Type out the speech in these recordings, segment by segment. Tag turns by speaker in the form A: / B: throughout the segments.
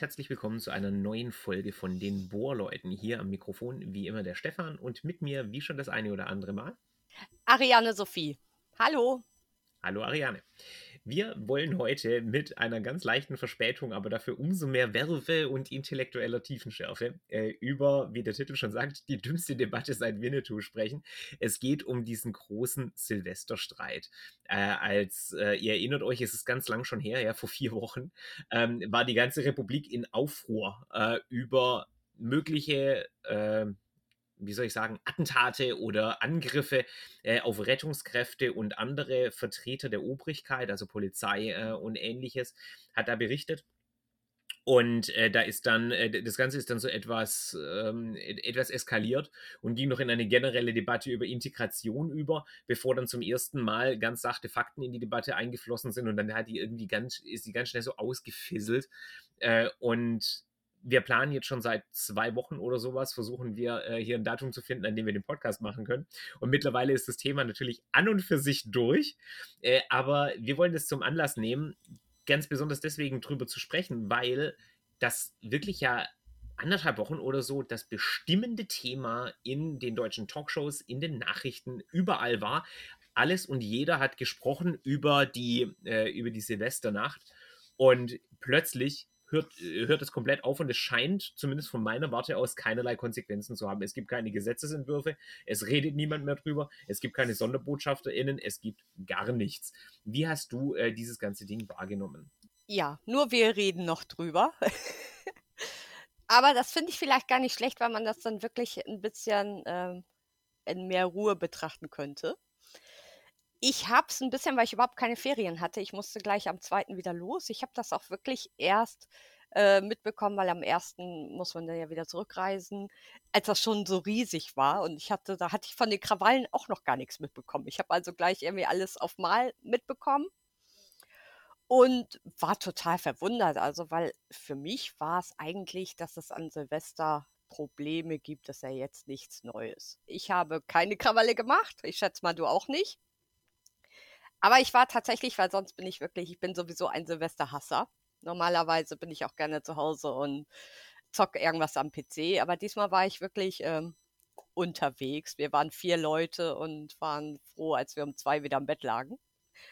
A: herzlich willkommen zu einer neuen Folge von den Bohrleuten. Hier am Mikrofon wie immer der Stefan und mit mir, wie schon das eine oder andere Mal,
B: Ariane Sophie. Hallo.
A: Hallo Ariane. Wir wollen heute mit einer ganz leichten Verspätung, aber dafür umso mehr Werfe und intellektueller Tiefenschärfe äh, über, wie der Titel schon sagt, die dümmste Debatte seit Winnetou sprechen. Es geht um diesen großen Silvesterstreit. Äh, als äh, ihr erinnert euch, es ist ganz lang schon her, ja, vor vier Wochen, ähm, war die ganze Republik in Aufruhr äh, über mögliche äh, wie soll ich sagen, Attentate oder Angriffe äh, auf Rettungskräfte und andere Vertreter der Obrigkeit, also Polizei äh, und ähnliches, hat da berichtet. Und äh, da ist dann, äh, das Ganze ist dann so etwas, ähm, etwas eskaliert und ging noch in eine generelle Debatte über Integration über, bevor dann zum ersten Mal ganz sachte Fakten in die Debatte eingeflossen sind und dann hat die irgendwie ganz, ist die ganz schnell so ausgefisselt. Äh, und wir planen jetzt schon seit zwei Wochen oder sowas, versuchen wir äh, hier ein Datum zu finden, an dem wir den Podcast machen können. Und mittlerweile ist das Thema natürlich an und für sich durch. Äh, aber wir wollen das zum Anlass nehmen, ganz besonders deswegen drüber zu sprechen, weil das wirklich ja anderthalb Wochen oder so das bestimmende Thema in den deutschen Talkshows, in den Nachrichten, überall war. Alles und jeder hat gesprochen über die, äh, über die Silvesternacht. Und plötzlich hört, hört es komplett auf und es scheint, zumindest von meiner Warte aus, keinerlei Konsequenzen zu haben. Es gibt keine Gesetzesentwürfe, es redet niemand mehr drüber, es gibt keine SonderbotschafterInnen, es gibt gar nichts. Wie hast du äh, dieses ganze Ding wahrgenommen?
B: Ja, nur wir reden noch drüber. Aber das finde ich vielleicht gar nicht schlecht, weil man das dann wirklich ein bisschen ähm, in mehr Ruhe betrachten könnte. Ich habe es ein bisschen, weil ich überhaupt keine Ferien hatte. Ich musste gleich am zweiten wieder los. Ich habe das auch wirklich erst äh, mitbekommen, weil am ersten muss man dann ja wieder zurückreisen, als das schon so riesig war. Und ich hatte, da hatte ich von den Krawallen auch noch gar nichts mitbekommen. Ich habe also gleich irgendwie alles auf Mal mitbekommen und war total verwundert. Also, weil für mich war es eigentlich, dass es an Silvester Probleme gibt, dass ja jetzt nichts Neues. Ich habe keine Krawalle gemacht. Ich schätze mal, du auch nicht. Aber ich war tatsächlich, weil sonst bin ich wirklich, ich bin sowieso ein Silvesterhasser. Normalerweise bin ich auch gerne zu Hause und zocke irgendwas am PC. Aber diesmal war ich wirklich ähm, unterwegs. Wir waren vier Leute und waren froh, als wir um zwei wieder im Bett lagen.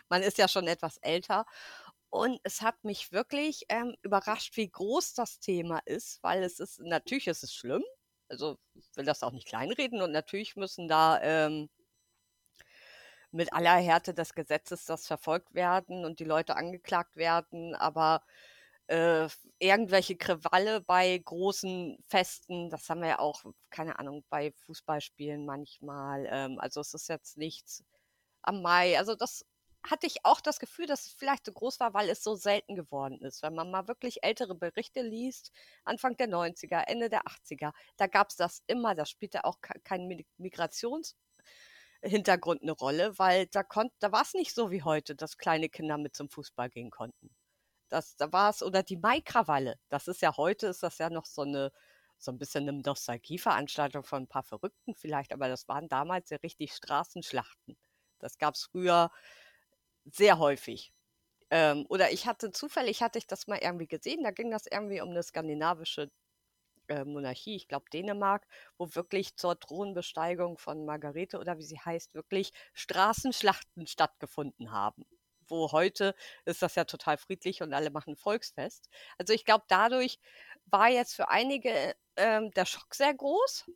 B: Man ist ja schon etwas älter. Und es hat mich wirklich ähm, überrascht, wie groß das Thema ist, weil es ist, natürlich ist es schlimm. Also ich will das auch nicht kleinreden und natürlich müssen da ähm, mit aller Härte des Gesetzes das verfolgt werden und die Leute angeklagt werden, aber äh, irgendwelche Krawalle bei großen Festen, das haben wir ja auch, keine Ahnung, bei Fußballspielen manchmal. Ähm, also es ist jetzt nichts am Mai. Also das hatte ich auch das Gefühl, dass es vielleicht so groß war, weil es so selten geworden ist. Wenn man mal wirklich ältere Berichte liest, Anfang der 90er, Ende der 80er, da gab es das immer, das spielte auch kein Migrations- Hintergrund eine Rolle, weil da konnt, da war es nicht so wie heute, dass kleine Kinder mit zum Fußball gehen konnten. Das, da war es, oder die Maikrawalle. Das ist ja heute, ist das ja noch so eine, so ein bisschen eine Nostalgieveranstaltung von ein paar Verrückten vielleicht, aber das waren damals ja richtig Straßenschlachten. Das gab es früher sehr häufig. Ähm, oder ich hatte zufällig, hatte ich das mal irgendwie gesehen, da ging das irgendwie um eine skandinavische äh, Monarchie, ich glaube Dänemark, wo wirklich zur Thronbesteigung von Margarete oder wie sie heißt, wirklich Straßenschlachten stattgefunden haben. Wo heute ist das ja total friedlich und alle machen Volksfest. Also ich glaube, dadurch war jetzt für einige ähm, der Schock sehr groß.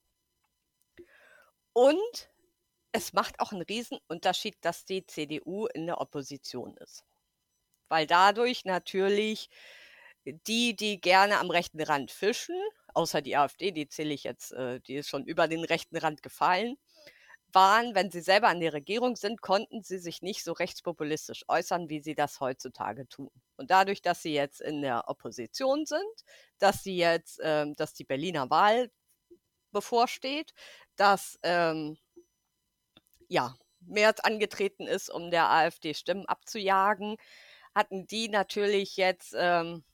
B: Und es macht auch einen Riesenunterschied, dass die CDU in der Opposition ist. Weil dadurch natürlich die, die gerne am rechten Rand fischen, außer die AfD, die zähle ich jetzt, äh, die ist schon über den rechten Rand gefallen, waren, wenn sie selber an der Regierung sind, konnten sie sich nicht so rechtspopulistisch äußern, wie sie das heutzutage tun. Und dadurch, dass sie jetzt in der Opposition sind, dass sie jetzt, ähm, dass die Berliner Wahl bevorsteht, dass ähm, ja März angetreten ist, um der AfD Stimmen abzujagen, hatten die natürlich jetzt ähm,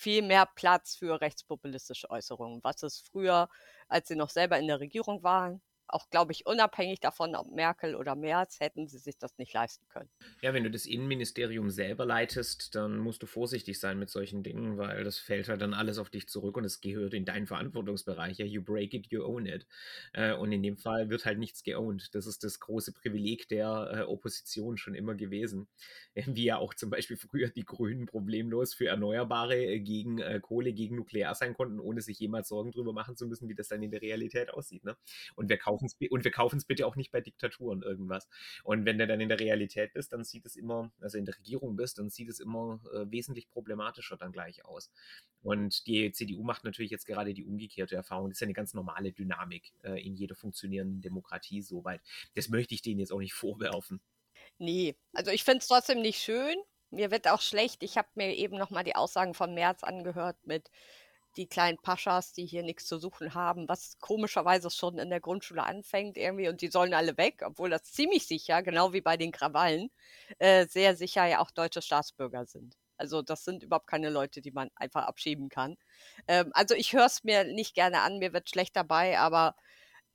B: viel mehr Platz für rechtspopulistische Äußerungen, was es früher, als sie noch selber in der Regierung waren, auch, glaube ich, unabhängig davon, ob Merkel oder Merz, hätten sie sich das nicht leisten können.
A: Ja, wenn du das Innenministerium selber leitest, dann musst du vorsichtig sein mit solchen Dingen, weil das fällt halt dann alles auf dich zurück und es gehört in deinen Verantwortungsbereich. Ja, you break it, you own it. Äh, und in dem Fall wird halt nichts geowned. Das ist das große Privileg der äh, Opposition schon immer gewesen. Wie ja auch zum Beispiel früher die Grünen problemlos für Erneuerbare äh, gegen Kohle, gegen Nuklear sein konnten, ohne sich jemals Sorgen darüber machen zu müssen, wie das dann in der Realität aussieht. Ne? Und wer kauft kaufen's, und wir kaufen es bitte auch nicht bei Diktaturen irgendwas. Und wenn du dann in der Realität bist, dann sieht es immer, also in der Regierung bist, dann sieht es immer äh, wesentlich problematischer dann gleich aus. Und die CDU macht natürlich jetzt gerade die umgekehrte Erfahrung. Das ist ja eine ganz normale Dynamik äh, in jeder funktionierenden Demokratie soweit. Das möchte ich denen jetzt auch nicht vorwerfen.
B: Nee, also ich finde es trotzdem nicht schön. Mir wird auch schlecht. Ich habe mir eben nochmal die Aussagen von März angehört mit, die kleinen Paschas, die hier nichts zu suchen haben, was komischerweise schon in der Grundschule anfängt irgendwie und die sollen alle weg, obwohl das ziemlich sicher, genau wie bei den Krawallen, äh, sehr sicher ja auch deutsche Staatsbürger sind. Also das sind überhaupt keine Leute, die man einfach abschieben kann. Ähm, also ich höre es mir nicht gerne an, mir wird schlecht dabei, aber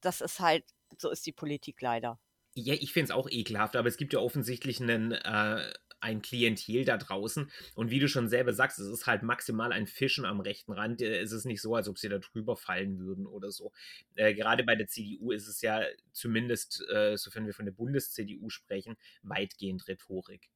B: das ist halt, so ist die Politik leider.
A: Ja, ich finde es auch ekelhaft, aber es gibt ja offensichtlich einen äh, ein Klientel da draußen. Und wie du schon selber sagst, es ist halt maximal ein Fischen am rechten Rand. Äh, es ist nicht so, als ob sie da drüber fallen würden oder so. Äh, gerade bei der CDU ist es ja zumindest, äh, sofern wir von der Bundes-CDU sprechen, weitgehend Rhetorik.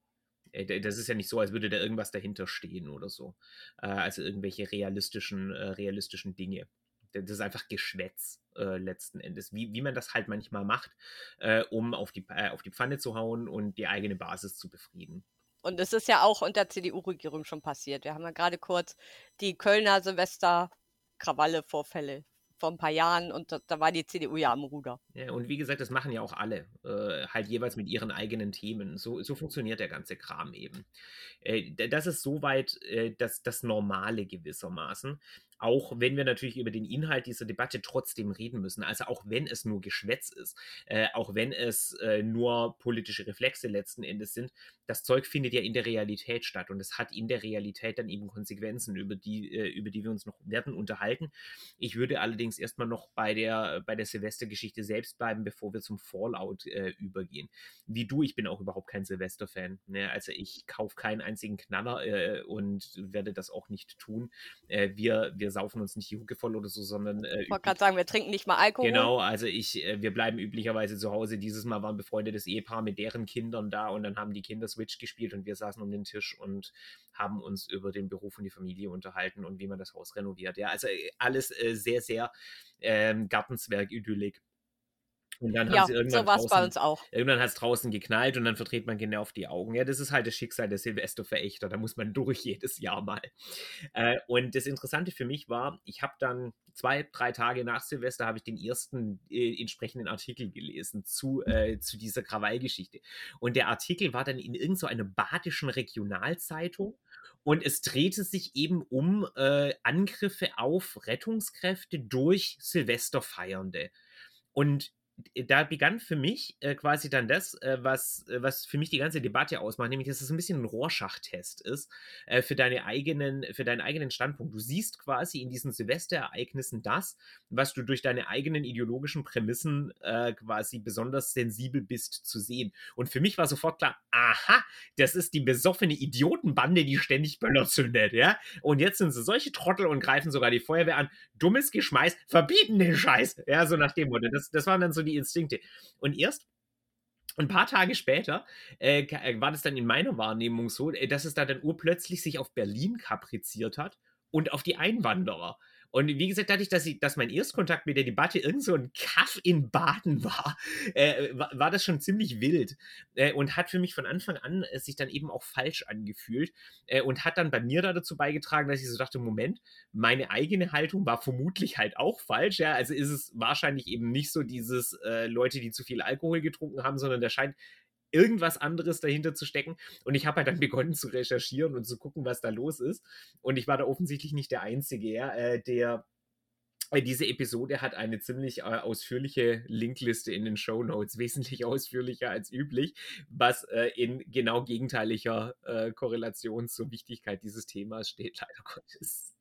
A: Äh, das ist ja nicht so, als würde da irgendwas dahinter stehen oder so. Äh, also irgendwelche realistischen, realistischen Dinge das ist einfach Geschwätz äh, letzten Endes, wie, wie man das halt manchmal macht, äh, um auf die, äh, auf die Pfanne zu hauen und die eigene Basis zu befrieden.
B: Und es ist ja auch unter CDU-Regierung schon passiert. Wir haben ja gerade kurz die Kölner Silvester-Krawalle-Vorfälle vor ein paar Jahren und da, da, war die CDU ja am Ruder.
A: Ja, und wie gesagt, das machen ja auch alle, äh, halt jeweils mit ihren eigenen Themen. So, so funktioniert der ganze Kram eben. Äh, das ist soweit äh, das, das Normale gewissermaßen auch wenn wir natürlich über den Inhalt dieser Debatte trotzdem reden müssen, also auch wenn es nur Geschwätz ist, äh, auch wenn es äh, nur politische Reflexe letzten Endes sind, das Zeug findet ja in der Realität statt und es hat in der Realität dann eben Konsequenzen, über die, äh, über die wir uns noch werden unterhalten. Ich würde allerdings erstmal noch bei der, bei der Silvestergeschichte selbst bleiben, bevor wir zum Fallout äh, übergehen. Wie du, ich bin auch überhaupt kein Silvester-Fan. Ne? Also ich kaufe keinen einzigen Knaller äh, und werde das auch nicht tun. Äh, wir, wir wir saufen uns nicht die Hucke voll oder so, sondern.
B: Äh, ich wollte gerade sagen, wir trinken nicht mal Alkohol.
A: Genau, also ich, äh, wir bleiben üblicherweise zu Hause. Dieses Mal war ein befreundetes Ehepaar mit deren Kindern da und dann haben die Kinder Switch gespielt und wir saßen um den Tisch und haben uns über den Beruf und die Familie unterhalten und wie man das Haus renoviert. Ja, also äh, alles äh, sehr, sehr ähm, Gartenzwerg-Idyllik. Und dann ja, haben sie irgendwann so auch. Irgendwann hat es draußen geknallt und dann verdreht man genau auf die Augen. Ja, das ist halt das Schicksal der Silvesterverächter. Da muss man durch jedes Jahr mal. Äh, und das Interessante für mich war, ich habe dann zwei, drei Tage nach Silvester habe ich den ersten äh, entsprechenden Artikel gelesen zu, äh, zu dieser Krawallgeschichte. Und der Artikel war dann in irgendeiner so badischen Regionalzeitung. Und es drehte sich eben um äh, Angriffe auf Rettungskräfte durch Silvesterfeiernde. Und da begann für mich äh, quasi dann das, äh, was, äh, was für mich die ganze Debatte ausmacht, nämlich dass es ein bisschen ein Rohrschachtest ist äh, für, deine eigenen, für deinen eigenen Standpunkt. Du siehst quasi in diesen Silvesterereignissen das, was du durch deine eigenen ideologischen Prämissen äh, quasi besonders sensibel bist zu sehen. Und für mich war sofort klar, aha, das ist die besoffene Idiotenbande, die ständig Böller zündet, ja. Und jetzt sind sie solche Trottel und greifen sogar die Feuerwehr an. Dummes Geschmeiß, verbieten den Scheiß. Ja, so nach dem Motto. Das, das waren dann so die die Instinkte. Und erst ein paar Tage später äh, äh, war das dann in meiner Wahrnehmung so, äh, dass es da dann urplötzlich sich auf Berlin kapriziert hat und auf die Einwanderer. Und wie gesagt, dadurch, dass, ich, dass mein Erstkontakt mit der Debatte irgend so ein Kaff in Baden war, äh, war, war, das schon ziemlich wild äh, und hat für mich von Anfang an äh, sich dann eben auch falsch angefühlt äh, und hat dann bei mir da dazu beigetragen, dass ich so dachte, Moment, meine eigene Haltung war vermutlich halt auch falsch. Ja? Also ist es wahrscheinlich eben nicht so dieses äh, Leute, die zu viel Alkohol getrunken haben, sondern da scheint irgendwas anderes dahinter zu stecken. Und ich habe halt dann begonnen zu recherchieren und zu gucken, was da los ist. Und ich war da offensichtlich nicht der Einzige, ja, äh, der äh, diese Episode hat eine ziemlich äh, ausführliche Linkliste in den Show Notes, wesentlich ausführlicher als üblich, was äh, in genau gegenteiliger äh, Korrelation zur Wichtigkeit dieses Themas steht, leider Gottes.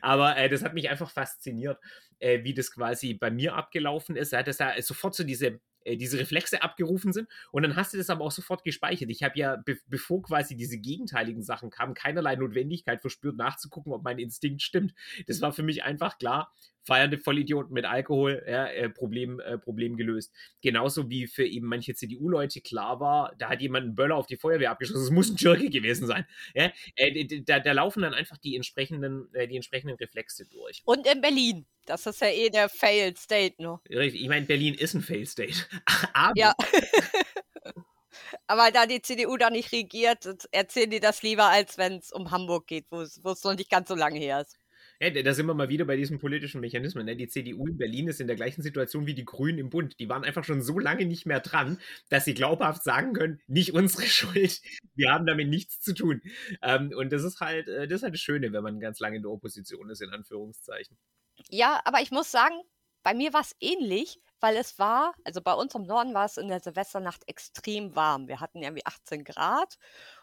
A: Aber äh, das hat mich einfach fasziniert, wie das quasi bei mir abgelaufen ist. Ja, dass da sofort so diese äh, diese Reflexe abgerufen sind. Und dann hast du das aber auch sofort gespeichert. Ich habe ja, be bevor quasi diese gegenteiligen Sachen kamen, keinerlei Notwendigkeit verspürt, nachzugucken, ob mein Instinkt stimmt. Das war für mich einfach klar. Feiernde Vollidioten mit Alkohol, ja, äh, Problem, äh, Problem gelöst. Genauso wie für eben manche CDU-Leute klar war, da hat jemand einen Böller auf die Feuerwehr abgeschossen. Es muss ein Türke gewesen sein. Ja? Äh, da, da, laufen dann einfach die entsprechenden, äh, die entsprechenden Reflexe durch.
B: Und in Berlin. Das ist ja eh der Failed State, ne?
A: Richtig. Ich meine, Berlin ist ein Failed State. Aber.
B: Ja. Aber da die CDU da nicht regiert, erzählen die das lieber, als wenn es um Hamburg geht, wo es noch nicht ganz so lange her ist.
A: Ja, da sind wir mal wieder bei diesen politischen Mechanismen. Ne? Die CDU in Berlin ist in der gleichen Situation wie die Grünen im Bund. Die waren einfach schon so lange nicht mehr dran, dass sie glaubhaft sagen können, nicht unsere Schuld, wir haben damit nichts zu tun. Ähm, und das ist halt, äh, das ist halt das Schöne, wenn man ganz lange in der Opposition ist, in Anführungszeichen.
B: Ja, aber ich muss sagen, bei mir war es ähnlich, weil es war, also bei uns im Norden war es in der Silvesternacht extrem warm. Wir hatten irgendwie 18 Grad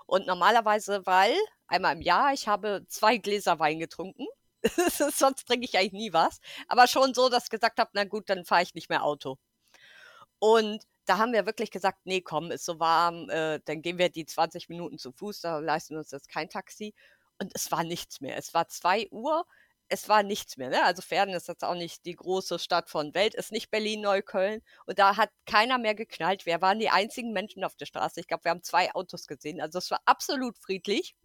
B: und normalerweise, weil einmal im Jahr, ich habe zwei Gläser Wein getrunken Sonst trinke ich eigentlich nie was. Aber schon so, dass ich gesagt habe, na gut, dann fahre ich nicht mehr Auto. Und da haben wir wirklich gesagt, nee, komm, ist so warm, äh, dann gehen wir die 20 Minuten zu Fuß, da leisten wir uns jetzt kein Taxi. Und es war nichts mehr. Es war 2 Uhr, es war nichts mehr. Ne? Also Pferden ist jetzt auch nicht die große Stadt von Welt, ist nicht Berlin-Neukölln. Und da hat keiner mehr geknallt. Wir waren die einzigen Menschen auf der Straße. Ich glaube, wir haben zwei Autos gesehen. Also es war absolut friedlich.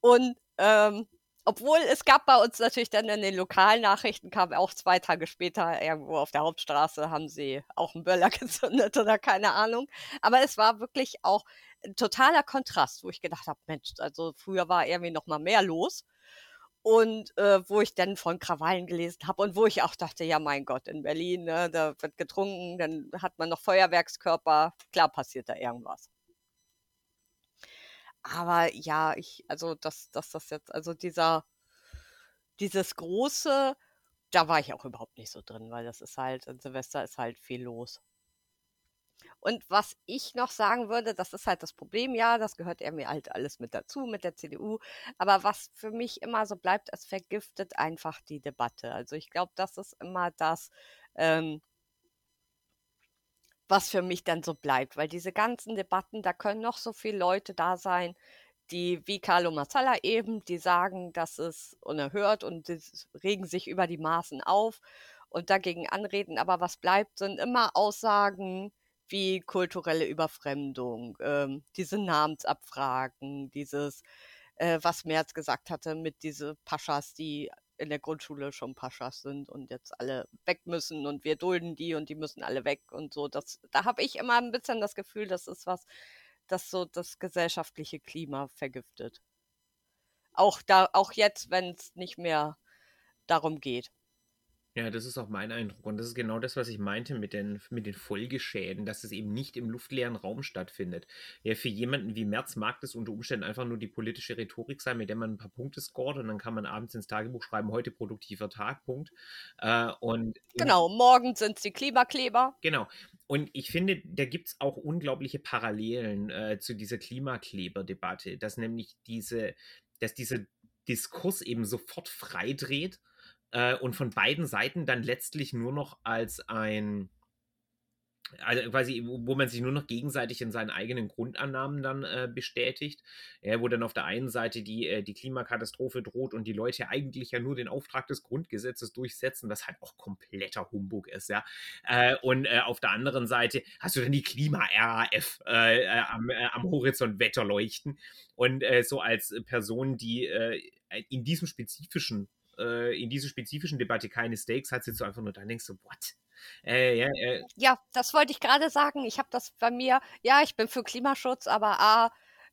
B: Und ähm, obwohl es gab bei uns natürlich dann in den Lokalnachrichten, kam auch zwei Tage später irgendwo auf der Hauptstraße, haben sie auch einen Böller gezündet oder keine Ahnung. Aber es war wirklich auch ein totaler Kontrast, wo ich gedacht habe, Mensch, also früher war irgendwie noch mal mehr los. Und äh, wo ich dann von Krawallen gelesen habe und wo ich auch dachte, ja mein Gott, in Berlin, ne, da wird getrunken, dann hat man noch Feuerwerkskörper, klar passiert da irgendwas. Aber ja, ich, also dass, dass das jetzt, also dieser, dieses große, da war ich auch überhaupt nicht so drin, weil das ist halt, in Silvester ist halt viel los. Und was ich noch sagen würde, das ist halt das Problem, ja, das gehört irgendwie halt alles mit dazu, mit der CDU. Aber was für mich immer so bleibt, es vergiftet einfach die Debatte. Also ich glaube, das ist immer das, ähm, was für mich dann so bleibt, weil diese ganzen Debatten, da können noch so viele Leute da sein, die wie Carlo Mazzalla eben, die sagen, das ist unerhört und regen sich über die Maßen auf und dagegen anreden, aber was bleibt, sind immer Aussagen wie kulturelle Überfremdung, ähm, diese Namensabfragen, dieses, äh, was Merz gesagt hatte mit diese Paschas, die in der Grundschule schon Paschas sind und jetzt alle weg müssen und wir dulden die und die müssen alle weg und so. Das, da habe ich immer ein bisschen das Gefühl, das ist was, das so das gesellschaftliche Klima vergiftet. Auch da, auch jetzt, wenn es nicht mehr darum geht.
A: Ja, das ist auch mein Eindruck. Und das ist genau das, was ich meinte mit den, mit den Folgeschäden, dass es eben nicht im luftleeren Raum stattfindet. Ja, für jemanden wie Merz mag das unter Umständen einfach nur die politische Rhetorik sein, mit der man ein paar Punkte scoret und dann kann man abends ins Tagebuch schreiben, heute produktiver Tag, Punkt. Äh, und
B: genau, morgen sind es die Klimakleber.
A: Genau. Und ich finde, da gibt es auch unglaubliche Parallelen äh, zu dieser Klimakleber-Debatte, dass nämlich diese, dass dieser Diskurs eben sofort freidreht äh, und von beiden Seiten dann letztlich nur noch als ein, also quasi, wo man sich nur noch gegenseitig in seinen eigenen Grundannahmen dann äh, bestätigt, ja, wo dann auf der einen Seite die, äh, die Klimakatastrophe droht und die Leute eigentlich ja nur den Auftrag des Grundgesetzes durchsetzen, was halt auch kompletter Humbug ist, ja. Äh, und äh, auf der anderen Seite hast du dann die Klima-RAF äh, am, am Horizont wetterleuchten und so als Person, die in diesem spezifischen äh, in dieser spezifischen Debatte keine Stakes hat, sitzt du einfach nur da und denkst so, what?
B: Äh, ja, äh. ja, das wollte ich gerade sagen. Ich habe das bei mir, ja, ich bin für Klimaschutz, aber A,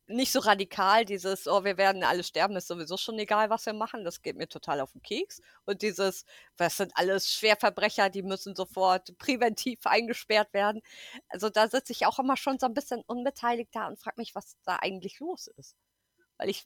B: nicht so radikal, dieses, oh, wir werden alle sterben, ist sowieso schon egal, was wir machen. Das geht mir total auf den Keks. Und dieses, was sind alles Schwerverbrecher, die müssen sofort präventiv eingesperrt werden. Also da sitze ich auch immer schon so ein bisschen unbeteiligt da und frage mich, was da eigentlich los ist. Weil ich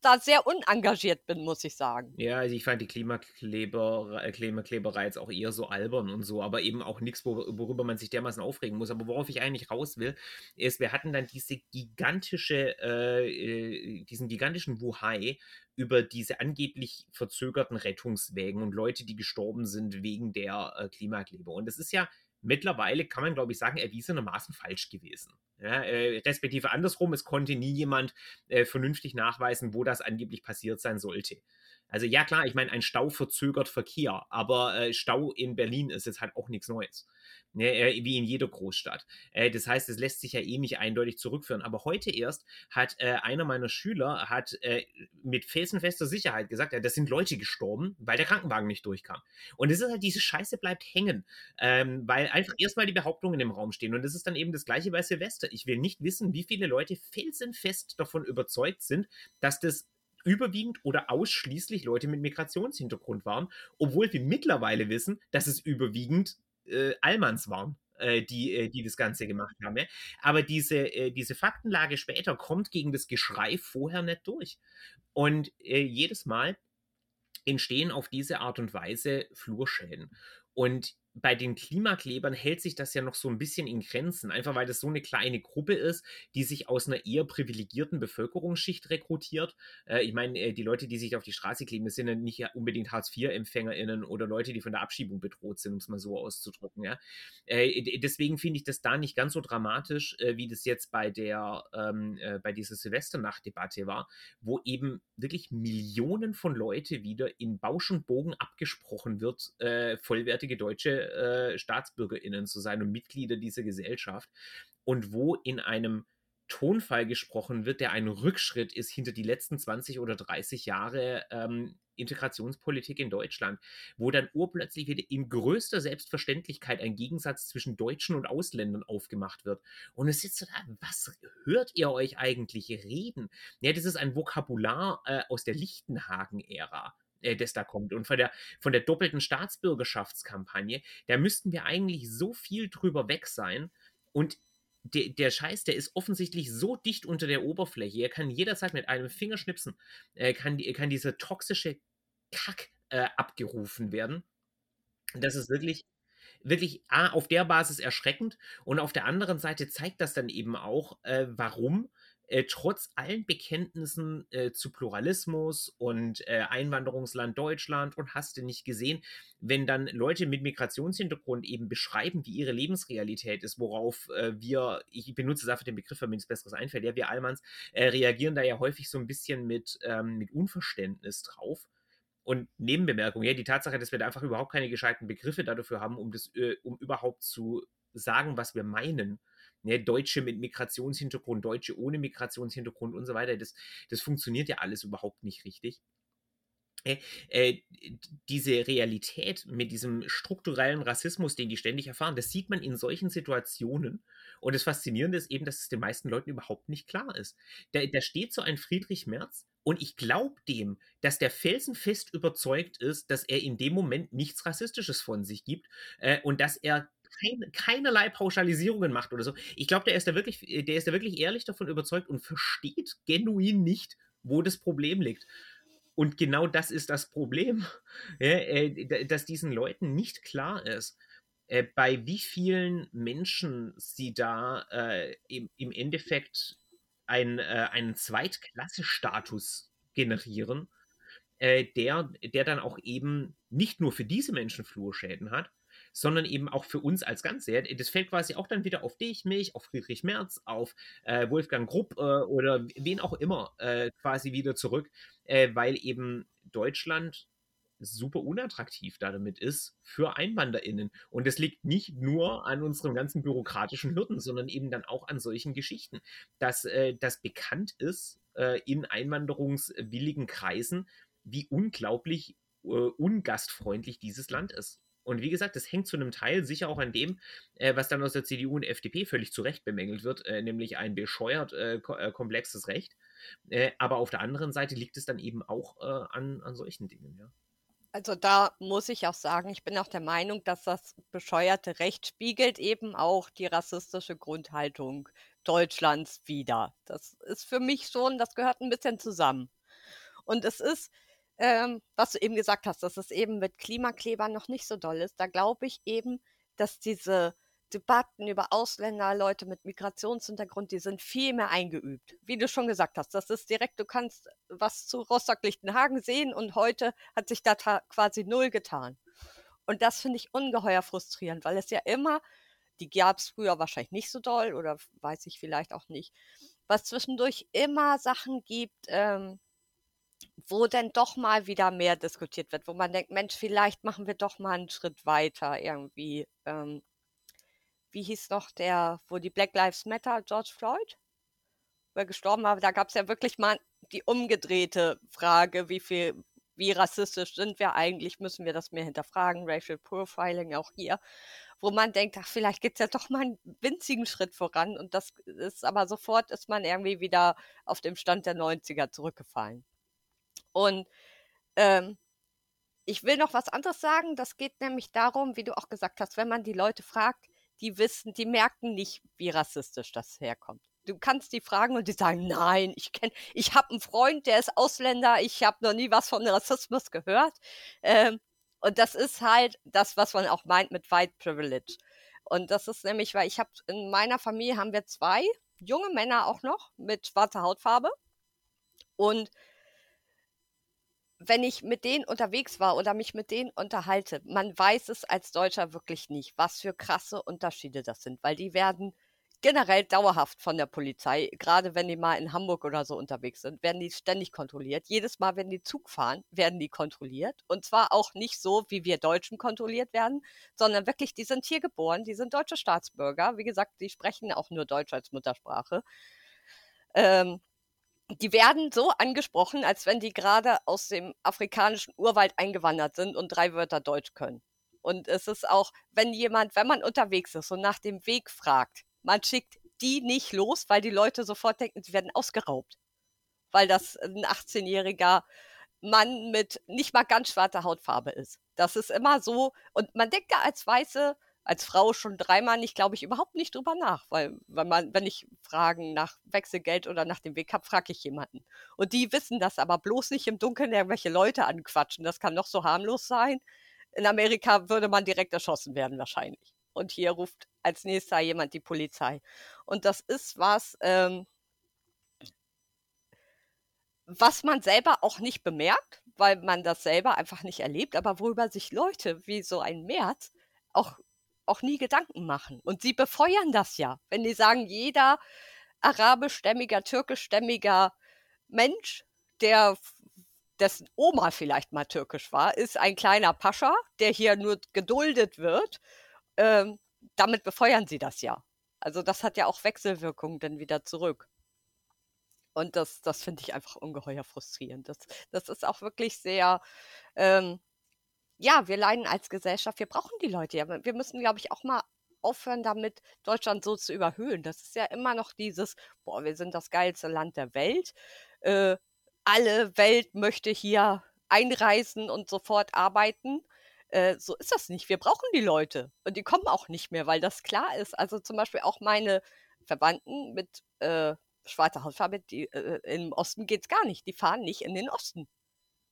B: da sehr unengagiert bin, muss ich sagen.
A: Ja, also ich fand die Klimakleber, äh, Klimakleberei jetzt auch eher so albern und so, aber eben auch nichts, worüber man sich dermaßen aufregen muss. Aber worauf ich eigentlich raus will, ist, wir hatten dann diese gigantische, äh, äh diesen gigantischen Wuhai über diese angeblich verzögerten Rettungswägen und Leute, die gestorben sind wegen der äh, Klimakleber. Und das ist ja mittlerweile, kann man glaube ich sagen, erwiesenermaßen falsch gewesen. Ja, äh, respektive andersrum, es konnte nie jemand äh, vernünftig nachweisen, wo das angeblich passiert sein sollte. Also ja klar, ich meine, ein Stau verzögert Verkehr, aber äh, Stau in Berlin ist jetzt halt auch nichts Neues. Ne, äh, wie in jeder Großstadt. Äh, das heißt, es lässt sich ja eh nicht eindeutig zurückführen. Aber heute erst hat äh, einer meiner Schüler hat äh, mit felsenfester Sicherheit gesagt, ja, das sind Leute gestorben, weil der Krankenwagen nicht durchkam. Und es ist halt, diese Scheiße bleibt hängen, ähm, weil einfach erstmal die Behauptungen im Raum stehen. Und das ist dann eben das gleiche bei Silvester. Ich will nicht wissen, wie viele Leute felsenfest davon überzeugt sind, dass das überwiegend oder ausschließlich Leute mit Migrationshintergrund waren, obwohl wir mittlerweile wissen, dass es überwiegend äh, Allmanns waren. Äh, die, äh, die das Ganze gemacht haben. Aber diese, äh, diese Faktenlage später kommt gegen das Geschrei vorher nicht durch. Und jedes Mal entstehen auf diese Art und Weise Flurschäden. Und bei den Klimaklebern hält sich das ja noch so ein bisschen in Grenzen, einfach weil das so eine kleine Gruppe ist, die sich aus einer eher privilegierten Bevölkerungsschicht rekrutiert. Äh, ich meine, äh, die Leute, die sich auf die Straße kleben, sind ja nicht unbedingt Hartz-IV-EmpfängerInnen oder Leute, die von der Abschiebung bedroht sind, um es mal so auszudrücken. Ja? Äh, deswegen finde ich das da nicht ganz so dramatisch, äh, wie das jetzt bei der, ähm, äh, bei dieser Silvesternacht-Debatte war, wo eben wirklich Millionen von Leute wieder in Bausch und Bogen abgesprochen wird, äh, vollwertige deutsche äh, StaatsbürgerInnen zu sein und Mitglieder dieser Gesellschaft und wo in einem Tonfall gesprochen wird, der ein Rückschritt ist hinter die letzten 20 oder 30 Jahre ähm, Integrationspolitik in Deutschland, wo dann urplötzlich wieder in größter Selbstverständlichkeit ein Gegensatz zwischen Deutschen und Ausländern aufgemacht wird. Und es sitzt so da, was hört ihr euch eigentlich reden? Ja, das ist ein Vokabular äh, aus der Lichtenhagen-Ära äh, das da kommt. Und von der, von der doppelten Staatsbürgerschaftskampagne, da müssten wir eigentlich so viel drüber weg sein. Und der, der Scheiß, der ist offensichtlich so dicht unter der Oberfläche. Er kann jederzeit mit einem Fingerschnipsen, äh, kann, kann diese toxische Kack äh, abgerufen werden. Das ist wirklich, wirklich A, auf der Basis erschreckend und auf der anderen Seite zeigt das dann eben auch, äh, warum äh, trotz allen Bekenntnissen äh, zu Pluralismus und äh, Einwanderungsland Deutschland und hast du nicht gesehen, wenn dann Leute mit Migrationshintergrund eben beschreiben, wie ihre Lebensrealität ist, worauf äh, wir, ich benutze dafür den Begriff, wenn mir nichts Besseres einfällt, ja, wir Allmanns äh, reagieren da ja häufig so ein bisschen mit, ähm, mit Unverständnis drauf. Und Nebenbemerkung, ja, die Tatsache, dass wir da einfach überhaupt keine gescheiten Begriffe dafür haben, um das, um überhaupt zu sagen, was wir meinen, ne, Deutsche mit Migrationshintergrund, Deutsche ohne Migrationshintergrund und so weiter. Das, das funktioniert ja alles überhaupt nicht richtig. Äh, äh, diese Realität mit diesem strukturellen Rassismus, den die ständig erfahren, das sieht man in solchen Situationen. Und das Faszinierende ist eben, dass es den meisten Leuten überhaupt nicht klar ist. Da, da steht so ein Friedrich Merz und ich glaube dem, dass der felsenfest überzeugt ist, dass er in dem Moment nichts Rassistisches von sich gibt äh, und dass er kein, keinerlei Pauschalisierungen macht oder so. Ich glaube, der ist da wirklich, der ist da wirklich ehrlich davon überzeugt und versteht genuin nicht, wo das Problem liegt. Und genau das ist das Problem, ja, äh, dass diesen Leuten nicht klar ist, äh, bei wie vielen Menschen sie da äh, im, im, Endeffekt ein, äh, einen Zweitklasse-Status generieren, äh, der, der dann auch eben nicht nur für diese Menschen Flurschäden hat, sondern eben auch für uns als Ganze. Das fällt quasi auch dann wieder auf dich, mich, auf Friedrich Merz, auf äh, Wolfgang Grupp äh, oder wen auch immer äh, quasi wieder zurück, äh, weil eben Deutschland super unattraktiv damit ist für EinwanderInnen. Und das liegt nicht nur an unseren ganzen bürokratischen Hürden, sondern eben dann auch an solchen Geschichten, dass äh, das bekannt ist äh, in einwanderungswilligen Kreisen, wie unglaublich äh, ungastfreundlich dieses Land ist. Und wie gesagt, das hängt zu einem Teil sicher auch an dem, äh, was dann aus der CDU und FDP völlig zu Recht bemängelt wird, äh, nämlich ein bescheuert äh, äh, komplexes Recht. Äh, aber auf der anderen Seite liegt es dann eben auch äh, an, an solchen Dingen, ja.
B: Also da muss ich auch sagen, ich bin auch der Meinung, dass das bescheuerte Recht spiegelt eben auch die rassistische Grundhaltung Deutschlands wieder. Das ist für mich schon, das gehört ein bisschen zusammen. Und es ist, ähm, was du eben gesagt hast, dass es eben mit Klimaklebern noch nicht so doll ist. Da glaube ich eben, dass diese Debatten über Ausländer, Leute mit Migrationshintergrund, die sind viel mehr eingeübt. Wie du schon gesagt hast, das ist direkt, du kannst was zu Rostock-Lichtenhagen sehen und heute hat sich da quasi null getan. Und das finde ich ungeheuer frustrierend, weil es ja immer, die gab es früher wahrscheinlich nicht so doll oder weiß ich vielleicht auch nicht, was zwischendurch immer Sachen gibt, ähm, wo denn doch mal wieder mehr diskutiert wird, wo man denkt, Mensch, vielleicht machen wir doch mal einen Schritt weiter irgendwie. Ähm, wie hieß noch der, wo die Black Lives Matter, George Floyd, wo er gestorben war, da gab es ja wirklich mal die umgedrehte Frage, wie viel, wie rassistisch sind wir eigentlich, müssen wir das mehr hinterfragen, Racial Profiling auch hier, wo man denkt, ach, vielleicht geht es ja doch mal einen winzigen Schritt voran und das ist aber sofort ist man irgendwie wieder auf dem Stand der 90er zurückgefallen. Und ähm, ich will noch was anderes sagen. Das geht nämlich darum, wie du auch gesagt hast, wenn man die Leute fragt, die wissen, die merken nicht, wie rassistisch das herkommt. Du kannst die fragen und die sagen, nein, ich kenne, ich habe einen Freund, der ist Ausländer, ich habe noch nie was von Rassismus gehört. Ähm, und das ist halt das, was man auch meint mit White Privilege. Und das ist nämlich, weil ich habe in meiner Familie haben wir zwei junge Männer auch noch mit schwarzer Hautfarbe. Und wenn ich mit denen unterwegs war oder mich mit denen unterhalte, man weiß es als Deutscher wirklich nicht, was für krasse Unterschiede das sind, weil die werden generell dauerhaft von der Polizei, gerade wenn die mal in Hamburg oder so unterwegs sind, werden die ständig kontrolliert. Jedes Mal, wenn die Zug fahren, werden die kontrolliert. Und zwar auch nicht so, wie wir Deutschen kontrolliert werden, sondern wirklich, die sind hier geboren, die sind deutsche Staatsbürger. Wie gesagt, die sprechen auch nur Deutsch als Muttersprache. Ähm, die werden so angesprochen, als wenn die gerade aus dem afrikanischen Urwald eingewandert sind und drei Wörter Deutsch können. Und es ist auch, wenn jemand, wenn man unterwegs ist und nach dem Weg fragt, man schickt die nicht los, weil die Leute sofort denken, sie werden ausgeraubt. Weil das ein 18-jähriger Mann mit nicht mal ganz schwarzer Hautfarbe ist. Das ist immer so. Und man denkt da als Weiße, als Frau schon dreimal nicht, glaube ich, überhaupt nicht drüber nach, weil wenn man, wenn ich Fragen nach Wechselgeld oder nach dem Weg habe, frage ich jemanden. Und die wissen das aber bloß nicht im Dunkeln irgendwelche Leute anquatschen. Das kann noch so harmlos sein. In Amerika würde man direkt erschossen werden wahrscheinlich. Und hier ruft als nächster jemand die Polizei. Und das ist was, ähm, was man selber auch nicht bemerkt, weil man das selber einfach nicht erlebt, aber worüber sich Leute wie so ein März auch auch nie Gedanken machen. Und sie befeuern das ja. Wenn die sagen, jeder arabischstämmiger, türkischstämmiger Mensch, der dessen Oma vielleicht mal türkisch war, ist ein kleiner Pascha, der hier nur geduldet wird. Ähm, damit befeuern sie das ja. Also das hat ja auch Wechselwirkungen dann wieder zurück. Und das, das finde ich einfach ungeheuer frustrierend. Das, das ist auch wirklich sehr, ähm, ja, wir leiden als Gesellschaft, wir brauchen die Leute ja. Wir müssen, glaube ich, auch mal aufhören damit, Deutschland so zu überhöhen. Das ist ja immer noch dieses, boah, wir sind das geilste Land der Welt. Äh, alle Welt möchte hier einreisen und sofort arbeiten. Äh, so ist das nicht. Wir brauchen die Leute. Und die kommen auch nicht mehr, weil das klar ist. Also zum Beispiel auch meine Verwandten mit äh, schwarzer Hautfarbe, die, äh, im Osten geht es gar nicht. Die fahren nicht in den Osten.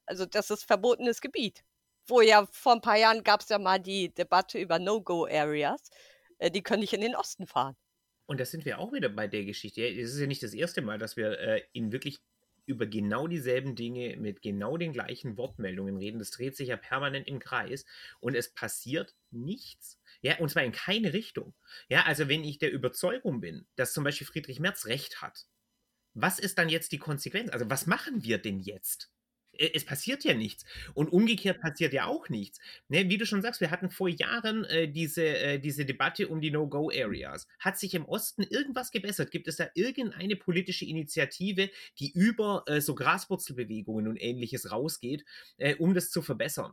B: Also das ist verbotenes Gebiet wo ja vor ein paar Jahren gab es ja mal die Debatte über No-Go-Areas. Äh, die können nicht in den Osten fahren.
A: Und da sind wir auch wieder bei der Geschichte. Es ist ja nicht das erste Mal, dass wir äh, in wirklich über genau dieselben Dinge mit genau den gleichen Wortmeldungen reden. Das dreht sich ja permanent im Kreis und es passiert nichts. Ja, und zwar in keine Richtung. Ja, also wenn ich der Überzeugung bin, dass zum Beispiel Friedrich Merz recht hat, was ist dann jetzt die Konsequenz? Also was machen wir denn jetzt? Äh, es passiert ja nichts. Und umgekehrt passiert ja auch nichts. Ne, wie du schon sagst, wir hatten vor Jahren äh, diese, äh, diese Debatte um die No-Go-Areas. Hat sich im Osten irgendwas gebessert? Gibt es da irgendeine politische Initiative, die über äh, so Graswurzelbewegungen und ähnliches rausgeht, äh, um das zu verbessern?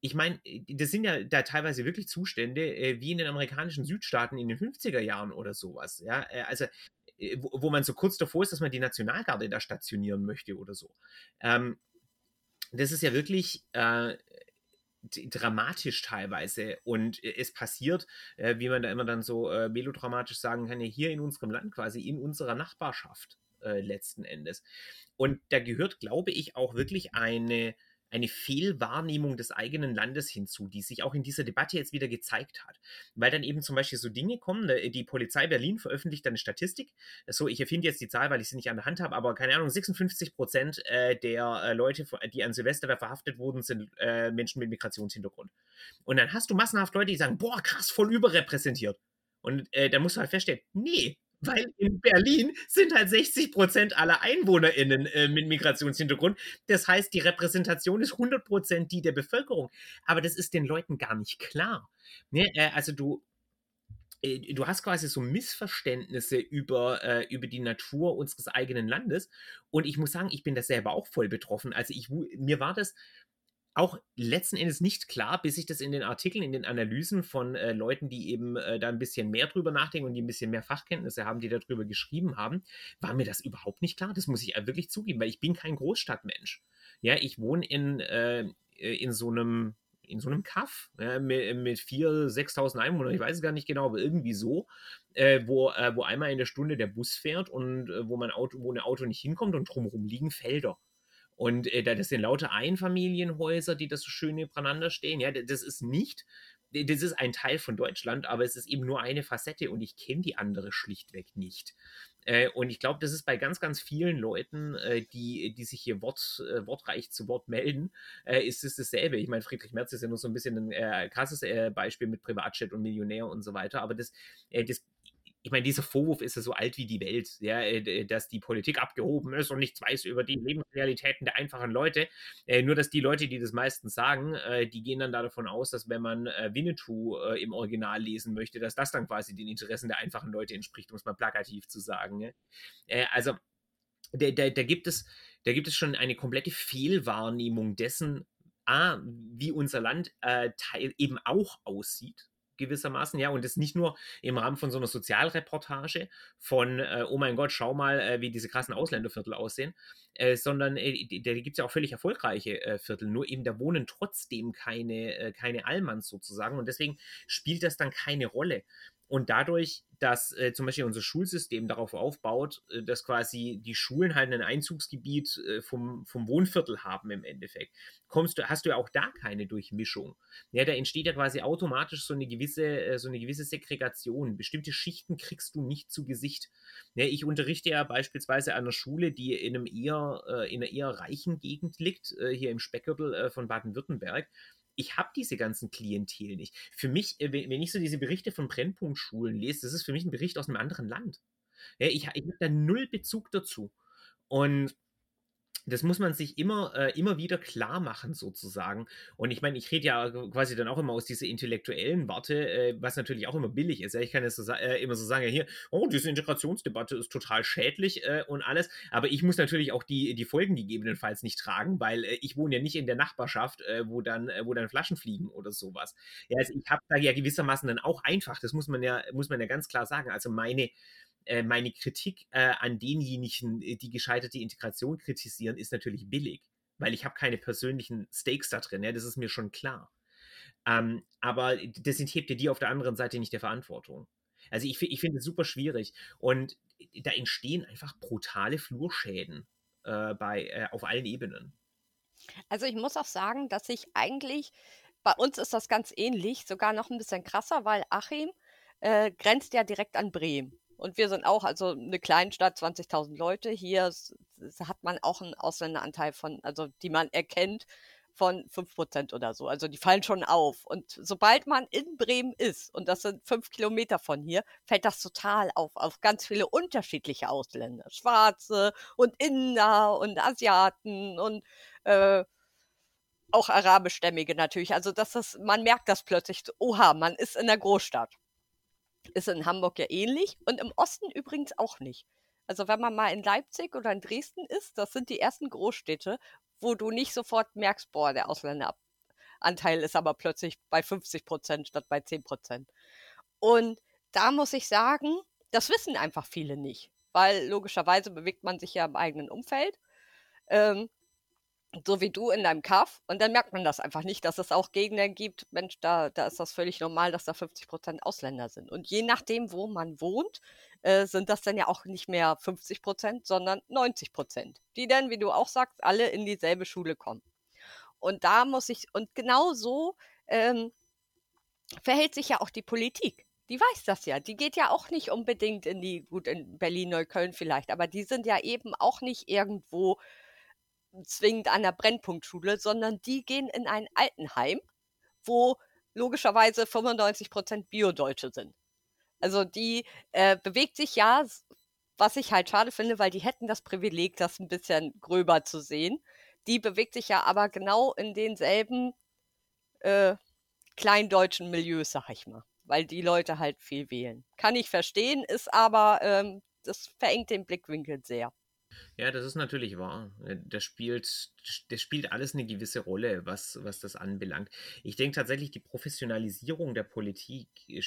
A: Ich meine, äh, das sind ja da teilweise wirklich Zustände wie in den amerikanischen Südstaaten in den 50er Jahren oder sowas. Ja, also wo, wo, man so kurz davor ist, dass man die Nationalgarde da stationieren möchte oder so. Ähm, das ist ja wirklich, äh, dramatisch teilweise. Und es passiert, äh, wie man da immer dann so äh, melodramatisch sagen kann, ja, hier in unserem Land quasi, in unserer Nachbarschaft äh, letzten Endes. Und da gehört, glaube ich, auch wirklich eine eine Fehlwahrnehmung des eigenen Landes hinzu, die sich auch in dieser Debatte jetzt wieder gezeigt hat. Weil dann eben zum Beispiel so Dinge kommen, ne, die Polizei Berlin veröffentlicht eine Statistik, so ich erfinde jetzt die Zahl, weil ich sie nicht an der Hand habe, aber keine Ahnung, 56 Prozent äh, der äh, Leute, die an Silvester verhaftet wurden, sind äh, Menschen mit Migrationshintergrund. Und dann hast du massenhaft Leute, die sagen, boah, krass, voll überrepräsentiert. Und äh, da musst du halt feststellen, nee, weil in Berlin sind halt 60 Prozent aller EinwohnerInnen äh, mit Migrationshintergrund. Das heißt, die Repräsentation ist 100 Prozent die der Bevölkerung. Aber das ist den Leuten gar nicht klar. Ne? Äh, also du, äh, du hast quasi so Missverständnisse über, äh, über die Natur unseres eigenen Landes. Und ich muss sagen, ich bin da selber auch voll betroffen. Also ich, mir war das auch letzten Endes nicht klar, bis ich das in den Artikeln, in den Analysen von äh, Leuten, die eben äh, da ein bisschen mehr drüber nachdenken und die ein bisschen mehr Fachkenntnisse haben, die darüber geschrieben haben, war mir das überhaupt nicht klar. Das muss ich äh, wirklich zugeben, weil ich bin kein Großstadtmensch. Ja, ich wohne in, äh, in so einem in so einem Kaff ja, mit, mit 4.000, 6.000 Einwohnern, ich weiß es gar nicht genau, aber irgendwie so, äh, wo, äh, wo einmal in der Stunde der Bus fährt und äh, wo, mein Auto, wo ein Auto nicht hinkommt und drumherum liegen Felder. Und äh, das sind lauter Einfamilienhäuser, die das so schön nebeneinander stehen. Ja, das ist nicht, das ist ein Teil von Deutschland, aber es ist eben nur eine Facette und ich kenne die andere schlichtweg nicht. Äh, und ich glaube, das ist bei ganz, ganz vielen Leuten, äh, die, die sich hier Wort, äh, wortreich zu Wort melden, äh, ist es dasselbe. Ich meine, Friedrich Merz ist ja nur so ein bisschen ein äh, krasses äh, Beispiel mit Privatjet und Millionär und so weiter, aber das, das ich meine, dieser Vorwurf ist ja so alt wie die Welt, ja, äh, dass die Politik abgehoben ist und nichts weiß über die Lebensrealitäten der einfachen Leute. Äh, nur, dass die Leute, die das meistens sagen, äh, die gehen dann da davon aus, dass wenn man Winnetou im Original lesen möchte, dass das dann quasi den Interessen der einfachen Leute entspricht, um es mal plakativ zu sagen. Also, da, da, da, gibt es, da gibt es schon eine komplette Fehlwahrnehmung dessen, A, wie unser Land eben auch aussieht gewissermaßen, ja, und das nicht nur im Rahmen von so einer Sozialreportage von, äh, oh mein Gott, schau mal, äh, wie diese krassen Ausländerviertel aussehen, äh, sondern äh, da gibt es ja auch völlig erfolgreiche äh, Viertel, nur eben da wohnen trotzdem keine, äh, keine Allmanns sozusagen und deswegen spielt das dann keine Rolle. Und dadurch, dass äh, zum Beispiel unser Schulsystem darauf aufbaut, äh, dass quasi die Schulen halt ein Einzugsgebiet äh, vom, vom Wohnviertel haben im Endeffekt, kommst du, hast du ja auch da keine Durchmischung. Ja, da entsteht ja quasi automatisch so eine gewisse, äh, so eine gewisse Segregation. Bestimmte Schichten kriegst du nicht zu Gesicht. Ja, ich unterrichte ja beispielsweise an einer Schule, die in einem eher, äh, in einer eher reichen Gegend liegt, äh, hier im Speckgürtel von Baden-Württemberg ich habe diese ganzen Klientel nicht. Für mich, äh, wenn ich so diese Berichte von Brennpunktschulen lese, das ist für mich ein Bericht aus einem anderen Land. Ich, ich habe da null Bezug dazu. Und das muss man sich immer, äh, immer wieder klar machen, sozusagen. Und ich meine, ich rede ja quasi dann auch immer aus dieser intellektuellen Warte, äh, was natürlich auch immer billig ist. Ja? Ich kann jetzt so, äh, immer so sagen, ja, hier, oh, diese Integrationsdebatte ist total schädlich äh, und alles. Aber ich muss natürlich auch die, die Folgen gegebenenfalls nicht tragen, weil äh, ich wohne ja nicht in der Nachbarschaft, äh, wo, dann, wo dann Flaschen fliegen oder sowas. Ja, also ich habe da ja gewissermaßen dann auch einfach, das muss man ja, muss man ja ganz klar sagen. Also meine, äh, meine Kritik äh, an denjenigen, äh, die gescheiterte Integration kritisieren, ist natürlich billig, weil ich habe keine persönlichen Stakes da drin, ja, das ist mir schon klar. Ähm, aber das enthebt ja die auf der anderen Seite nicht der Verantwortung. Also ich, ich finde es super schwierig und da entstehen einfach brutale Flurschäden äh, bei, äh, auf allen Ebenen.
B: Also ich muss auch sagen, dass ich eigentlich, bei uns ist das ganz ähnlich, sogar noch ein bisschen krasser, weil Achim äh, grenzt ja direkt an Bremen. Und wir sind auch, also eine Kleinstadt, 20.000 Leute. Hier hat man auch einen Ausländeranteil von, also die man erkennt, von 5% oder so. Also die fallen schon auf. Und sobald man in Bremen ist, und das sind fünf Kilometer von hier, fällt das total auf, auf ganz viele unterschiedliche Ausländer. Schwarze und Inder und Asiaten und äh, auch arabischstämmige natürlich. Also das ist, man merkt das plötzlich, oha, man ist in der Großstadt. Ist in Hamburg ja ähnlich und im Osten übrigens auch nicht. Also wenn man mal in Leipzig oder in Dresden ist, das sind die ersten Großstädte, wo du nicht sofort merkst, boah, der Ausländeranteil ist aber plötzlich bei 50 Prozent statt bei 10 Prozent. Und da muss ich sagen, das wissen einfach viele nicht, weil logischerweise bewegt man sich ja im eigenen Umfeld. Ähm, so wie du in deinem Kaff und dann merkt man das einfach nicht, dass es auch Gegenden gibt, Mensch, da, da ist das völlig normal, dass da 50 Prozent Ausländer sind. Und je nachdem, wo man wohnt, äh, sind das dann ja auch nicht mehr 50 Prozent, sondern 90 Prozent, die dann, wie du auch sagst, alle in dieselbe Schule kommen. Und da muss ich, und genau so ähm, verhält sich ja auch die Politik. Die weiß das ja. Die geht ja auch nicht unbedingt in die, gut, in Berlin, Neukölln vielleicht, aber die sind ja eben auch nicht irgendwo zwingend an der Brennpunktschule, sondern die gehen in ein Altenheim, wo logischerweise 95 Prozent Bio-Deutsche sind. Also die äh, bewegt sich ja, was ich halt schade finde, weil die hätten das Privileg, das ein bisschen gröber zu sehen. Die bewegt sich ja aber genau in denselben äh, kleindeutschen Milieus, sag ich mal, weil die Leute halt viel wählen. Kann ich verstehen, ist aber, ähm, das verengt den Blickwinkel sehr.
A: Ja, das ist natürlich wahr. Äh, das spielt, das spielt alles eine gewisse Rolle, was, was das anbelangt. Ich denke tatsächlich, die Professionalisierung der Politik äh,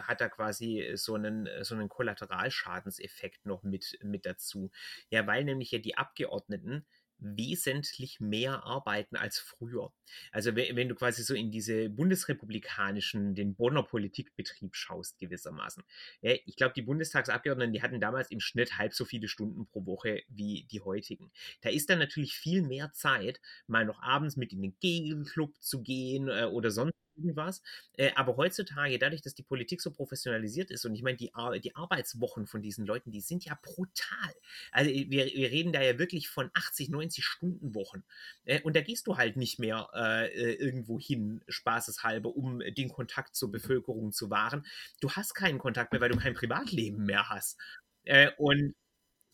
A: hat da quasi so einen, so einen Kollateralschadenseffekt noch mit, mit dazu. Ja, weil nämlich ja die Abgeordneten wesentlich mehr arbeiten als früher. Also wenn, du quasi so in diese bundesrepublikanischen, den Bonner Politikbetrieb schaust gewissermaßen. Ja, ich glaube, die Bundestagsabgeordneten, die hatten damals im Schnitt halb so viele Stunden pro Woche wie die heutigen. Da ist dann natürlich viel mehr Zeit, mal noch abends mit in den Kegelclub zu gehen äh, oder sonst irgendwas. Äh, aber heutzutage, dadurch, dass die Politik so professionalisiert ist und ich meine, die, Ar die Arbeitswochen von diesen Leuten, die sind ja brutal. Also wir, wir reden da ja wirklich von 80, 90 Stunden Wochen. Äh, und da gehst du halt nicht mehr äh, äh, irgendwo hin, spaßeshalber, um den Kontakt zur Bevölkerung zu wahren. Du hast keinen Kontakt mehr, weil du kein Privatleben mehr hast. Äh, und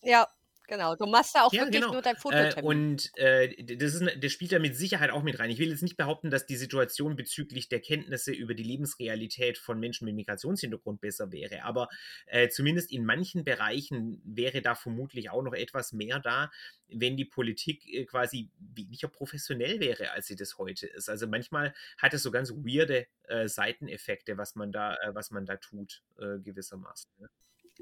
B: ja, Genau, du machst da auch ja, wirklich genau. nur dein
A: Fototermin. Äh, und äh, das, ist, das spielt da mit Sicherheit auch mit rein. Ich will jetzt nicht behaupten, dass die Situation bezüglich der Kenntnisse über die Lebensrealität von Menschen mit Migrationshintergrund besser wäre, aber äh, zumindest in manchen Bereichen wäre da vermutlich auch noch etwas mehr da, wenn die Politik äh, quasi weniger professionell wäre, als sie das heute ist. Also manchmal hat es so ganz weirde äh, Seiteneffekte, was man da, äh, was man da tut, gewissermaßen. Ne?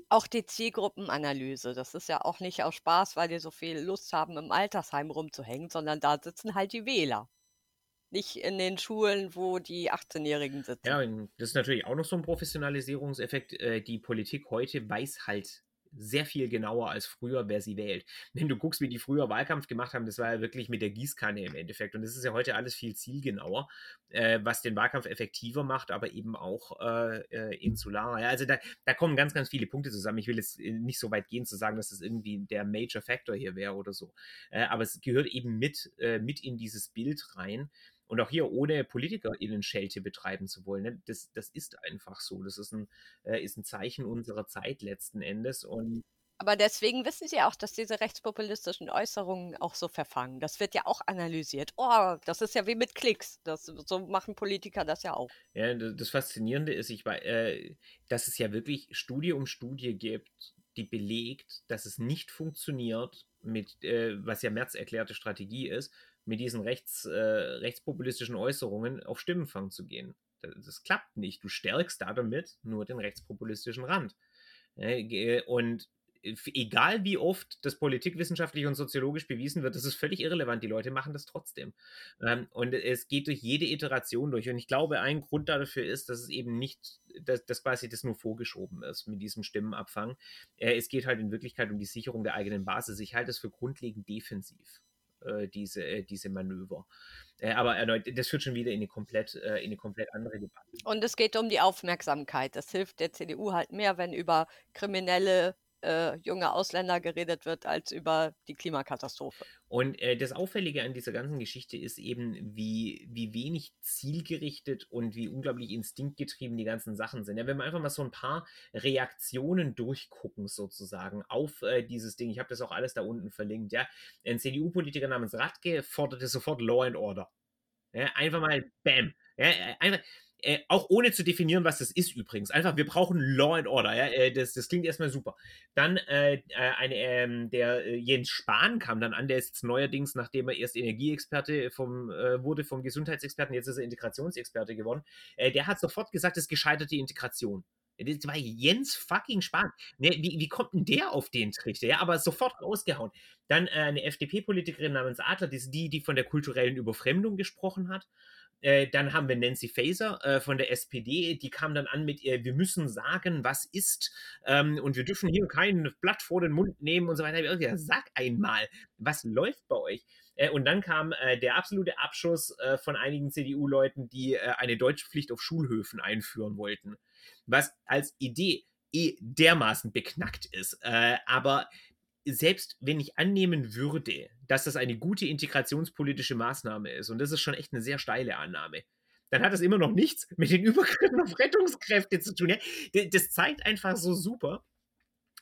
B: Auch die Zielgruppenanalyse, das ist ja auch nicht aus Spaß, weil die so viel Lust haben, im Altersheim rumzuhängen, sondern da sitzen halt die Wähler. Nicht in den Schulen, wo die 18-Jährigen sitzen.
A: Ja, das ist natürlich auch noch so ein Professionalisierungseffekt. Äh, die Politik heute weiß halt sehr viel genauer als früher, wer sie wählt. Wenn du guckst, wie die früher Wahlkampf gemacht haben, das war ja wirklich mit der Gießkanne im Endeffekt. Und das ist ja heute alles viel zielgenauer, äh, was den Wahlkampf effektiver macht, aber eben auch äh, äh, insularer. Ja, also da, da kommen ganz, ganz viele Punkte zusammen. Ich will jetzt äh, nicht so weit gehen zu sagen, dass das irgendwie der Major Factor hier wäre oder so. Äh, aber es gehört eben mit, äh, mit in dieses Bild rein. Und auch hier ohne PolitikerInnen Schelte betreiben zu wollen. Ne? Das, das ist einfach so. Das ist ein, äh, ist ein Zeichen unserer Zeit letzten Endes. Und
B: aber deswegen wissen Sie auch, dass diese rechtspopulistischen Äußerungen auch so verfangen. Das wird ja auch analysiert. Oh, das ist ja wie mit Klicks. Das, so machen Politiker das ja auch.
A: Ja, das Faszinierende ist, ich, äh, dass es ja wirklich Studie um Studie gibt, die belegt, dass es nicht funktioniert mit, äh, was ja Merz erklärte Strategie ist, mit diesen rechts, äh, rechtspopulistischen Äußerungen auf Stimmenfang zu gehen. Das, das, klappt nicht. Du stärkst da damit nur den rechtspopulistischen Rand. Und egal wie oft das politikwissenschaftlich und soziologisch bewiesen wird, das ist völlig irrelevant. Die Leute machen das trotzdem. Ähm, und es geht durch jede Iteration durch. Und ich glaube, ein Grund dafür ist, dass es eben nicht, dass, dass quasi das nur vorgeschoben ist mit diesem Stimmenabfang. Äh, es geht halt in Wirklichkeit um die Sicherung der eigenen Basis. Ich halte es für grundlegend defensiv. Äh, diese, äh, diese Manöver. Äh, aber erneut, das führt schon wieder in eine komplett, in eine komplett andere Debatte.
B: Und es geht um die Aufmerksamkeit. Das hilft der CDU halt mehr, wenn über kriminelle äh, junge Ausländer geredet wird, als über die Klimakatastrophe.
A: Und äh, das Auffällige an dieser ganzen Geschichte ist eben, wie, wie wenig zielgerichtet und wie unglaublich instinktgetrieben die ganzen Sachen sind. Ja, wenn wir einfach mal so ein paar Reaktionen durchgucken, sozusagen, auf äh, dieses Ding, ich habe das auch alles da unten verlinkt, ja. Ein CDU-Politiker namens Radke forderte sofort Law and Order. Ja, einfach mal, bam. Ja, äh, einfach, äh, auch ohne zu definieren, was das ist übrigens. Einfach, wir brauchen Law and Order. Ja? Äh, das, das klingt erstmal super. Dann äh, äh eine, ähm, der äh, Jens Spahn kam dann an, der ist jetzt neuerdings, nachdem er erst Energieexperte vom, äh, wurde vom Gesundheitsexperten, jetzt ist er Integrationsexperte geworden. der hat sofort gesagt, es gescheiterte Integration. Das war Jens fucking Spahn. Ne, wie, wie kommt denn der auf den Trichter? Ja, aber sofort rausgehauen. Dann eine FDP-Politikerin namens Adler, die, die von der kulturellen Überfremdung gesprochen hat. Äh, dann haben wir Nancy Faeser äh, von der SPD, die kam dann an mit, ihr, wir müssen sagen, was ist ähm, und wir dürfen hier kein Blatt vor den Mund nehmen und so weiter. Ja, sag einmal, was läuft bei euch? Äh, und dann kam äh, der absolute Abschuss äh, von einigen CDU-Leuten, die eine Deutschpflicht auf Schulhöfen einführen wollten. Was als Idee eh dermaßen beknackt ist. aber selbst wenn ich annehmen würde, dass das eine gute integrationspolitische Maßnahme ist, und das ist schon echt eine sehr steile Annahme, dann hat das immer noch nichts mit den Übergriffen auf Rettungskräfte zu tun. Ja? Das zeigt einfach so super.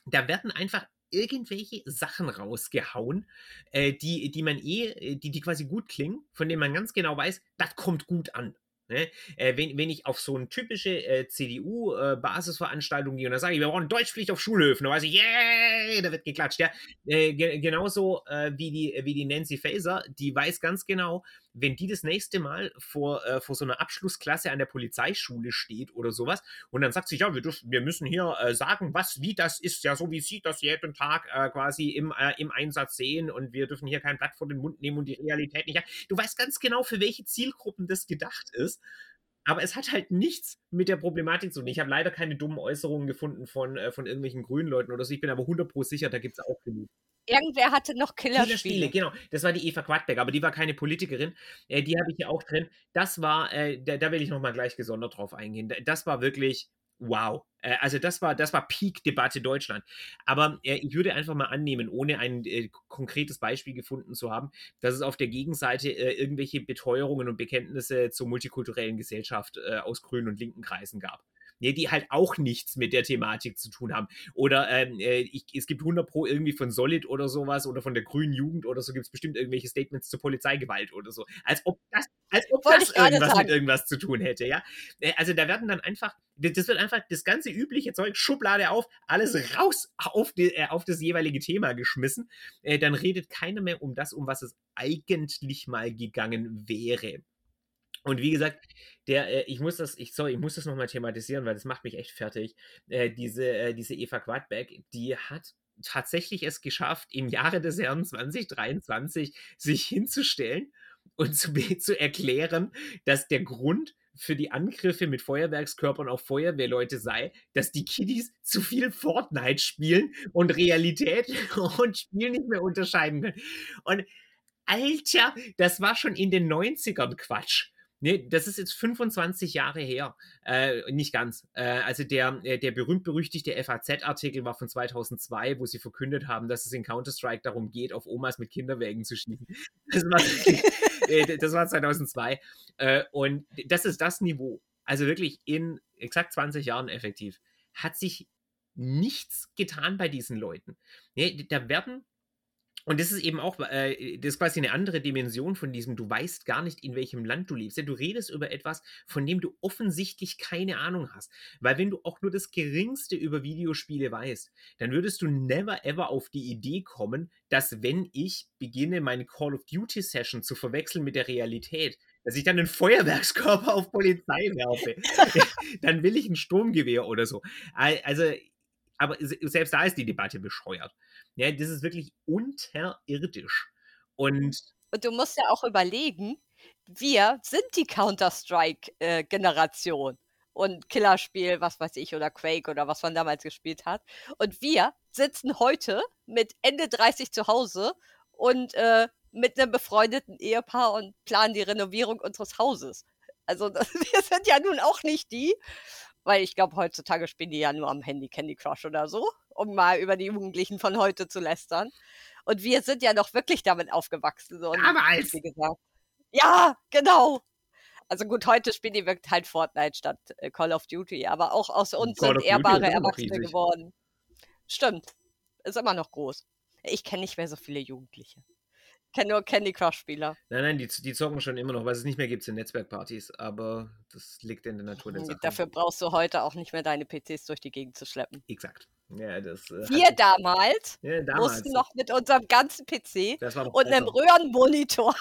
A: Da werden einfach irgendwelche Sachen rausgehauen, äh, die, die man eh, die, die quasi gut klingen, von denen man ganz genau weiß, das kommt gut an. Ne? Äh, wenn, wenn ich auf so eine typische äh, CDU-Basisveranstaltung äh, gehe und da sage ich, wir brauchen Deutschpflicht auf Schulhöfen, dann weiß ich, yeah, da wird geklatscht. Ja? Äh, ge genauso äh, wie, die, wie die Nancy Faeser, die weiß ganz genau, wenn die das nächste Mal vor, äh, vor so einer Abschlussklasse an der Polizeischule steht oder sowas und dann sagt sie, ja, wir, dürfen, wir müssen hier äh, sagen, was, wie das ist, ja, so wie sie das jeden Tag äh, quasi im, äh, im Einsatz sehen und wir dürfen hier kein Blatt vor den Mund nehmen und die Realität nicht. Du weißt ganz genau, für welche Zielgruppen das gedacht ist. Aber es hat halt nichts mit der Problematik zu tun. Ich habe leider keine dummen Äußerungen gefunden von, äh, von irgendwelchen grünen Leuten oder so. Ich bin aber 100% sicher, da gibt es auch genug.
B: Irgendwer hatte noch Killerspiele. Killerspiele,
A: genau. Das war die Eva Quadbeck, aber die war keine Politikerin. Äh, die habe ich hier auch drin. Das war, äh, da, da will ich nochmal gleich gesondert drauf eingehen. Das war wirklich wow. Äh, also das war, das war Peak-Debatte Deutschland. Aber äh, ich würde einfach mal annehmen, ohne ein äh, konkretes Beispiel gefunden zu haben, dass es auf der Gegenseite äh, irgendwelche Beteuerungen und Bekenntnisse zur multikulturellen Gesellschaft äh, aus grünen und linken Kreisen gab ne, die halt auch nichts mit der Thematik zu tun haben. Oder ähm, äh, ich, es gibt 100 Pro irgendwie von Solid oder sowas oder von der grünen Jugend oder so gibt es bestimmt irgendwelche Statements zur Polizeigewalt oder so. Als ob das, als ob das irgendwas mit irgendwas zu tun hätte, ja. Äh, also da werden dann einfach, das wird einfach das ganze übliche Zeug, Schublade auf, alles raus auf, die, äh, auf das jeweilige Thema geschmissen. Dann redet keiner mehr um das, um was es eigentlich mal gegangen wäre. Und wie gesagt, der, äh, ich muss das, ich, sorry, ich muss das nochmal thematisieren, weil das macht mich echt fertig. Äh, diese, äh, diese Eva Quadbeck, die hat tatsächlich es geschafft, im Jahre des Herrn 2023 sich hinzustellen und zu, zu erklären, dass der Grund für die Angriffe mit Feuerwerkskörpern auf Feuerwehrleute sei, dass die Kiddies zu viel Fortnite spielen und Realität und Spiel nicht mehr unterscheiden können. Und Alter, das war schon in den 90ern Quatsch. Nee, das ist jetzt 25 Jahre her. Äh, nicht ganz. Äh, also der, äh, der berühmt-berüchtigte FAZ-Artikel war von 2002, wo sie verkündet haben, dass es in Counter-Strike darum geht, auf Omas mit Kinderwägen zu schießen. Das war, äh, das war 2002. Äh, und das ist das Niveau. Also wirklich in exakt 20 Jahren effektiv. Hat sich nichts getan bei diesen Leuten. Nee, da werden und das ist eben auch, äh, das ist quasi eine andere Dimension von diesem, du weißt gar nicht, in welchem Land du lebst. Ja, du redest über etwas, von dem du offensichtlich keine Ahnung hast. Weil wenn du auch nur das Geringste über Videospiele weißt, dann würdest du never ever auf die Idee kommen, dass wenn ich beginne, meine Call of Duty Session zu verwechseln mit der Realität, dass ich dann einen Feuerwerkskörper auf Polizei werfe. dann will ich ein Sturmgewehr oder so. Also, aber selbst da ist die Debatte bescheuert. Ja, das ist wirklich unterirdisch. Und,
B: und du musst ja auch überlegen, wir sind die Counter-Strike-Generation. Äh, und Killerspiel, was weiß ich, oder Quake oder was man damals gespielt hat. Und wir sitzen heute mit Ende 30 zu Hause und äh, mit einem befreundeten Ehepaar und planen die Renovierung unseres Hauses. Also wir sind ja nun auch nicht die, weil ich glaube, heutzutage spielen die ja nur am Handy Candy Crush oder so, um mal über die Jugendlichen von heute zu lästern. Und wir sind ja noch wirklich damit aufgewachsen. So.
A: Damals! Wie gesagt.
B: Ja, genau. Also gut, heute spielen die wirklich halt Fortnite statt äh, Call of Duty, aber auch aus uns Call sind ehrbare Erwachsene geworden. Stimmt. Ist immer noch groß. Ich kenne nicht mehr so viele Jugendliche kenne nur Candy Crush-Spieler.
A: Nein, nein, die, die zocken schon immer noch, weil es nicht mehr gibt in Netzwerkpartys, aber das liegt in der Natur der hm, Sache.
B: Dafür brauchst du heute auch nicht mehr deine PCs durch die Gegend zu schleppen.
A: Exakt. Ja, das,
B: äh, Wir damals, ja, damals, mussten noch mit unserem ganzen PC und einem Röhrenmonitor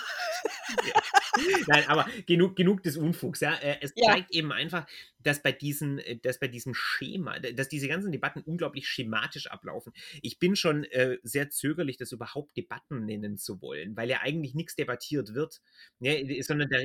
A: Nein, aber genug, genug des Unfugs. Ja? Äh, es
B: Ja.
A: zeigt eben einfach, dass bei, diesen, äh, dass bei diesem Schema, dass diese ganzen Debatten unglaublich schematisch ablaufen. Ich bin schon äh, sehr zögerlich, das überhaupt Debatten nennen zu wollen, weil ja eigentlich nichts debattiert wird. Ja, äh, sondern da,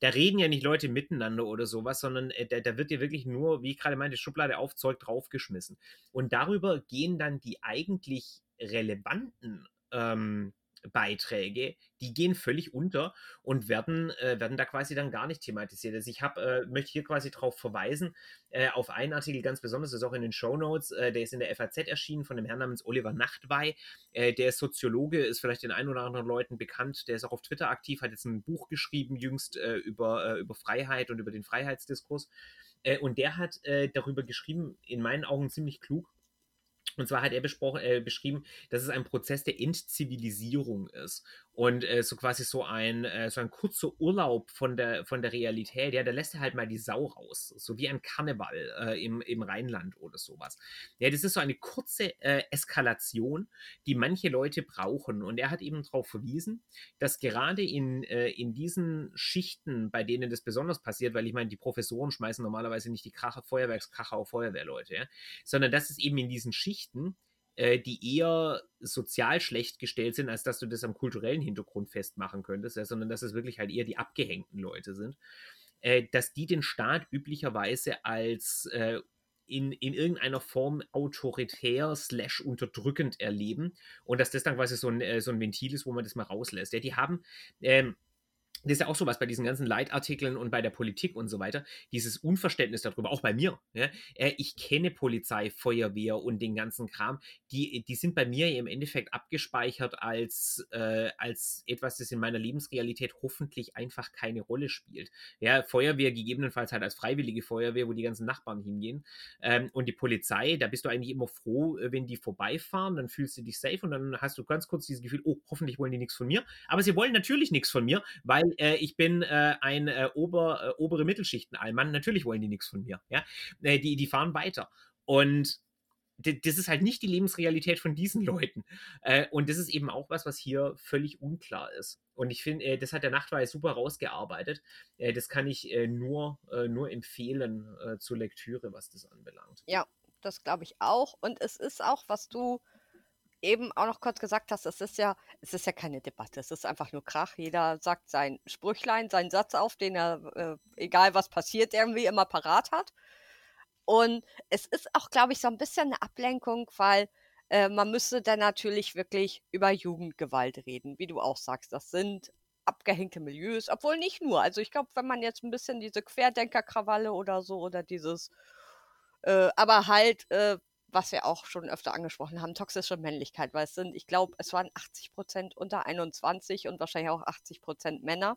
A: da reden ja nicht Leute miteinander oder sowas, sondern äh, da, da wird ja wirklich nur, wie ich gerade meinte, Schublade auf, Zeug draufgeschmissen. Und darüber gehen dann die eigentlich relevanten ähm, Beiträge, die gehen völlig unter und werden, äh, werden da quasi dann gar nicht thematisiert. Also ich habe, äh, möchte hier quasi darauf verweisen, äh, auf einen Artikel ganz besonders, das ist auch in den Show Notes, äh, der ist in der FAZ erschienen von einem Herrn namens Oliver Nachtwey. Äh, der ist Soziologe, ist vielleicht den ein oder anderen Leuten bekannt, der ist auch auf Twitter aktiv, hat jetzt ein Buch geschrieben jüngst äh, über, über Freiheit und über den Freiheitsdiskurs. und der hat darüber geschrieben, in meinen Augen ziemlich klug, und zwar hat er äh, beschrieben, dass es ein Prozess der Entzivilisierung ist und äh, so quasi so ein, äh, so ein kurzer Urlaub von der, von der Realität, ja, da lässt er halt mal die Sau raus, so wie ein Karneval äh, im, im Rheinland oder sowas. Ja, das ist so eine kurze äh, Eskalation, die manche Leute brauchen und er hat eben darauf verwiesen, dass gerade in, äh, in diesen Schichten, bei denen das besonders passiert, weil ich meine, die Professoren schmeißen normalerweise nicht die Kracher, Feuerwerkskracher auf Feuerwehrleute, ja, sondern dass es eben in diesen Schichten äh, die eher sozial schlecht gestellt sind, als dass du das am kulturellen Hintergrund festmachen könntest, ja, sondern dass es wirklich halt eher die abgehängten Leute sind, äh, dass die den Staat üblicherweise als äh, in, in irgendeiner Form autoritär slash unterdrückend erleben und dass das dann quasi so ein, äh, so ein Ventil ist, wo man das mal rauslässt. Ja, die haben ähm, das ist ja auch so was bei diesen ganzen Leitartikeln und bei der Politik und so weiter, dieses Unverständnis darüber, auch bei mir. Ja? Äh, ich kenne Polizei, Feuerwehr und den ganzen Kram, die, die sind bei mir im Endeffekt abgespeichert als, äh, als etwas, das in meiner Lebensrealität hoffentlich einfach keine Rolle spielt. Ja, Feuerwehr gegebenenfalls halt als freiwillige Feuerwehr, wo die ganzen Nachbarn hingehen. Ähm, und die Polizei, da bist du eigentlich immer froh, wenn die vorbeifahren, dann fühlst du dich safe und dann hast du ganz kurz dieses Gefühl, oh, hoffentlich wollen die nichts von mir. Aber sie wollen natürlich nichts von mir, weil äh, ich bin äh, ein äh, Ober, äh, obere Mittelschichten-Allmann. Natürlich wollen die nichts von mir. Ja? Äh, die, die fahren weiter. Und das ist halt nicht die Lebensrealität von diesen Leuten. Äh, und das ist eben auch was, was hier völlig unklar ist. Und ich finde, das hat der Nachtweis super rausgearbeitet. das kann ich nur, nur empfehlen zur Lektüre, was das anbelangt.
B: Ja, das glaube ich auch. Und es ist auch, was du eben auch noch kurz gesagt hast, es ist ja, es ist ja keine Debatte, es ist einfach nur Krach. Jeder sagt sein Sprüchlein, seinen Satz auf, den er, äh, egal was passiert, irgendwie immer parat hat. Und es ist auch, glaube ich, so ein bisschen eine Ablenkung, weil äh, man müsste dann natürlich wirklich über Jugendgewalt reden, wie du auch sagst. Das sind abgehängte Milieus, obwohl nicht nur. Also ich glaube, wenn man jetzt ein bisschen diese Querdenkerkrawalle oder so oder dieses, äh, aber halt äh, was wir auch schon öfter angesprochen haben, toxische Männlichkeit, weil es sind, ich glaube, es waren 80 Prozent unter 21 und wahrscheinlich auch 80 Prozent Männer.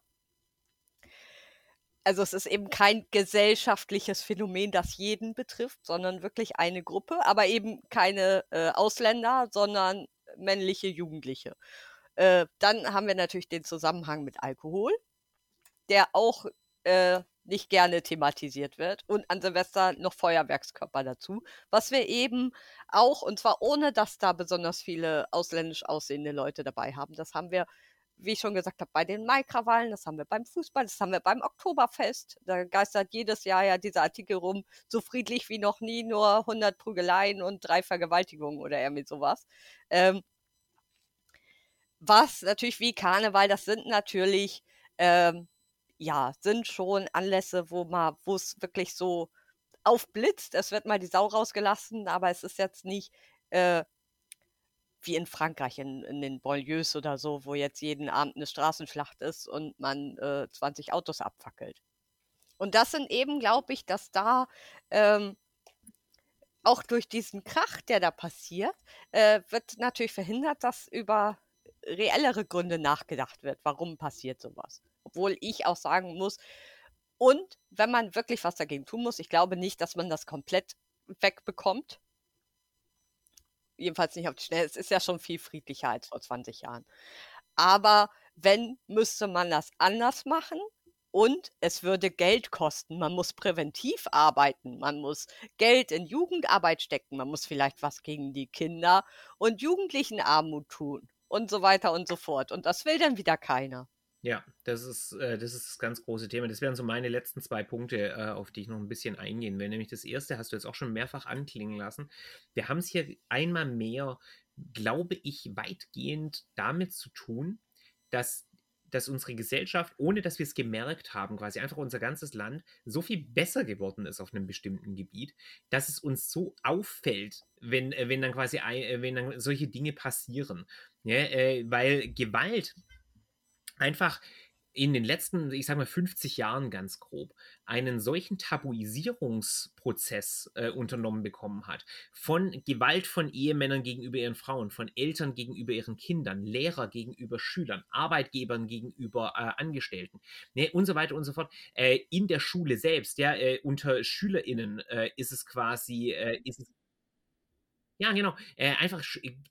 B: Also es ist eben kein gesellschaftliches Phänomen, das jeden betrifft, sondern wirklich eine Gruppe, aber eben keine äh, Ausländer, sondern männliche Jugendliche. Äh, dann haben wir natürlich den Zusammenhang mit Alkohol, der auch äh, nicht gerne thematisiert wird. Und an Silvester noch Feuerwerkskörper dazu. Was wir eben auch, und zwar ohne, dass da besonders viele ausländisch aussehende Leute dabei haben. Das haben wir, wie ich schon gesagt habe, bei den Maikrawallen, das haben wir beim Fußball, das haben wir beim Oktoberfest. Da geistert jedes Jahr ja dieser Artikel rum, so friedlich wie noch nie, nur 100 Prügeleien und drei Vergewaltigungen oder irgendwie sowas. Ähm, was natürlich wie Karneval, das sind natürlich ähm, ja, sind schon Anlässe, wo man, wo es wirklich so aufblitzt. Es wird mal die Sau rausgelassen, aber es ist jetzt nicht äh, wie in Frankreich, in, in, den Banlieues oder so, wo jetzt jeden Abend eine Straßenschlacht ist und man äh, 20 Autos abfackelt. Und das sind eben, glaube ich, dass da ähm, auch durch diesen Krach, der da passiert, äh, wird natürlich verhindert, dass über reellere Gründe nachgedacht wird, warum passiert sowas obwohl ich auch sagen muss, und wenn man wirklich was dagegen tun muss, ich glaube nicht, dass man das komplett wegbekommt. Jedenfalls nicht auf die Schnelle. Es ist ja schon viel friedlicher als vor 20 Jahren. Aber wenn, müsste man das anders machen. Und es würde Geld kosten. Man muss präventiv arbeiten. Man muss Geld in Jugendarbeit stecken. Man muss vielleicht was gegen die Kinder und Jugendlichenarmut tun. Und so weiter und so fort. Und das will dann wieder keiner.
A: Ja, das ist, äh, das ist das ganz große Thema. Das wären so meine letzten zwei Punkte, äh, auf die ich noch ein bisschen eingehen will. Nämlich das erste hast du jetzt auch schon mehrfach anklingen lassen. Wir haben es hier einmal mehr, glaube ich, weitgehend damit zu tun, dass dass unsere Gesellschaft, ohne dass wir es gemerkt haben, quasi einfach unser ganzes Land so viel besser geworden ist auf einem bestimmten Gebiet, dass es uns so auffällt, wenn, äh, wenn dann quasi äh, wenn dann solche Dinge passieren. Ja, äh, weil Gewalt einfach in den letzten, ich sage mal 50 Jahren ganz grob, einen solchen Tabuisierungsprozess äh, unternommen bekommen hat. Von Gewalt von Ehemännern gegenüber ihren Frauen, von Eltern gegenüber ihren Kindern, Lehrer gegenüber Schülern, Arbeitgebern gegenüber äh, Angestellten ne, und so weiter und so fort. Äh, in der Schule selbst, ja, äh, unter SchülerInnen äh, ist es quasi, äh, ist es ja, genau. Äh, einfach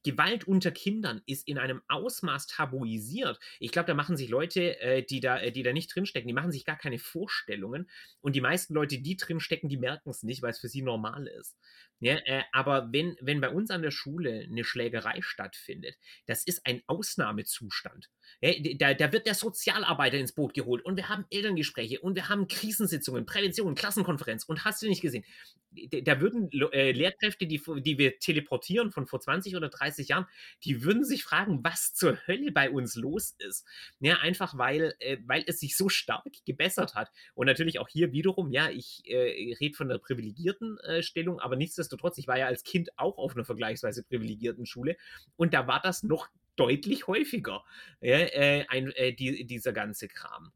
A: Gewalt unter Kindern ist in einem Ausmaß tabuisiert. Ich glaube, da machen sich Leute, äh, die, da, äh, die da nicht drinstecken, die machen sich gar keine Vorstellungen. Und die meisten Leute, die drinstecken, die merken es nicht, weil es für sie normal ist. Ja, äh, aber wenn, wenn bei uns an der Schule eine Schlägerei stattfindet, das ist ein Ausnahmezustand. Ja, da, da wird der Sozialarbeiter ins Boot geholt und wir haben Elterngespräche und wir haben Krisensitzungen, Prävention, Klassenkonferenz und hast du nicht gesehen. Da würden äh, Lehrkräfte, die, die wir teleportieren von vor 20 oder 30 Jahren, die würden sich fragen, was zur Hölle bei uns los ist. Ja, einfach weil, äh, weil es sich so stark gebessert hat. Und natürlich auch hier wiederum, ja, ich äh, rede von der privilegierten äh, Stellung, aber nichtsdestotrotz, ich war ja als Kind auch auf einer vergleichsweise privilegierten Schule und da war das noch deutlich häufiger, ja, äh, ein, äh, die, dieser ganze Kram.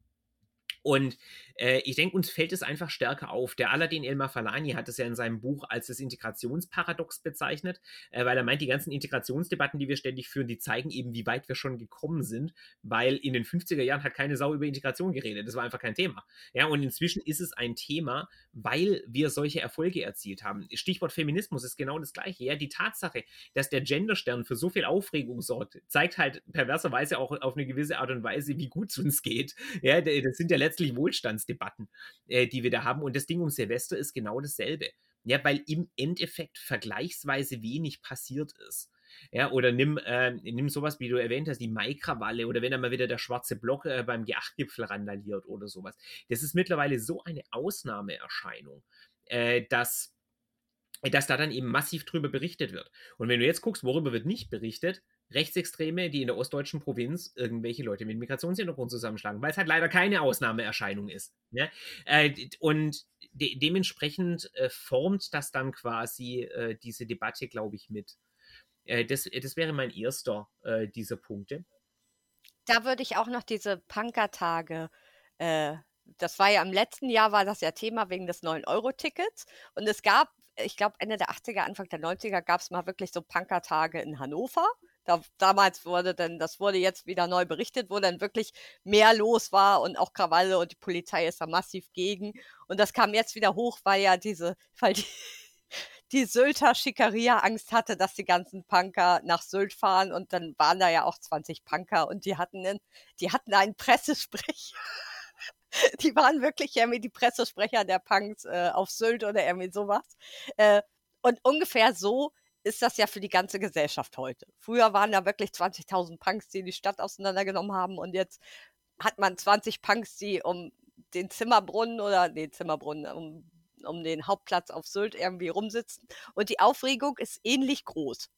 A: Und äh, ich denke, uns fällt es einfach stärker auf. Der Aladdin Elmar Falani hat es ja in seinem Buch als das Integrationsparadox bezeichnet, äh, weil er meint, die ganzen Integrationsdebatten, die wir ständig führen, die zeigen eben, wie weit wir schon gekommen sind, weil in den 50er Jahren hat keine Sau über Integration geredet. Das war einfach kein Thema. Ja, und inzwischen ist es ein Thema, weil wir solche Erfolge erzielt haben. Stichwort Feminismus ist genau das Gleiche. Ja, die Tatsache, dass der Genderstern für so viel Aufregung sorgt, zeigt halt perverserweise auch auf eine gewisse Art und Weise, wie gut es uns geht. Ja, das sind ja letztlich Wohlstands Debatten, äh, die wir da haben. Und das Ding um Silvester ist genau dasselbe. Ja, weil im Endeffekt vergleichsweise wenig passiert ist. Ja, oder nimm, äh, nimm sowas, wie du erwähnt hast, die Maikrawalle oder wenn dann mal wieder der schwarze Block äh, beim G8-Gipfel randaliert oder sowas. Das ist mittlerweile so eine Ausnahmeerscheinung, äh, dass, dass da dann eben massiv drüber berichtet wird. Und wenn du jetzt guckst, worüber wird nicht berichtet, Rechtsextreme, die in der ostdeutschen Provinz irgendwelche Leute mit Migrationshintergrund zusammenschlagen, weil es halt leider keine Ausnahmeerscheinung ist. Ne? Äh, und de dementsprechend äh, formt das dann quasi äh, diese Debatte, glaube ich, mit. Das, das wäre mein erster dieser Punkte.
B: Da würde ich auch noch diese Punkertage äh, das war ja im letzten Jahr war das ja Thema wegen des 9-Euro-Tickets. Und es gab, ich glaube, Ende der 80er, Anfang der 90er gab es mal wirklich so Punkertage in Hannover. Da, damals wurde dann, das wurde jetzt wieder neu berichtet, wo dann wirklich mehr los war und auch Krawalle und die Polizei ist da massiv gegen. Und das kam jetzt wieder hoch, weil ja diese, weil die, die Sylter Schickeria Angst hatte, dass die ganzen Punker nach Sylt fahren und dann waren da ja auch 20 Punker und die hatten, einen, die hatten einen Pressesprecher. die waren wirklich irgendwie die Pressesprecher der Punks äh, auf Sylt oder irgendwie sowas. Äh, und ungefähr so ist das ja für die ganze Gesellschaft heute. Früher waren da wirklich 20.000 Punks, die die Stadt auseinandergenommen haben und jetzt hat man 20 Punks, die um den Zimmerbrunnen oder den Zimmerbrunnen, um, um den Hauptplatz auf Sylt irgendwie rumsitzen. Und die Aufregung ist ähnlich groß.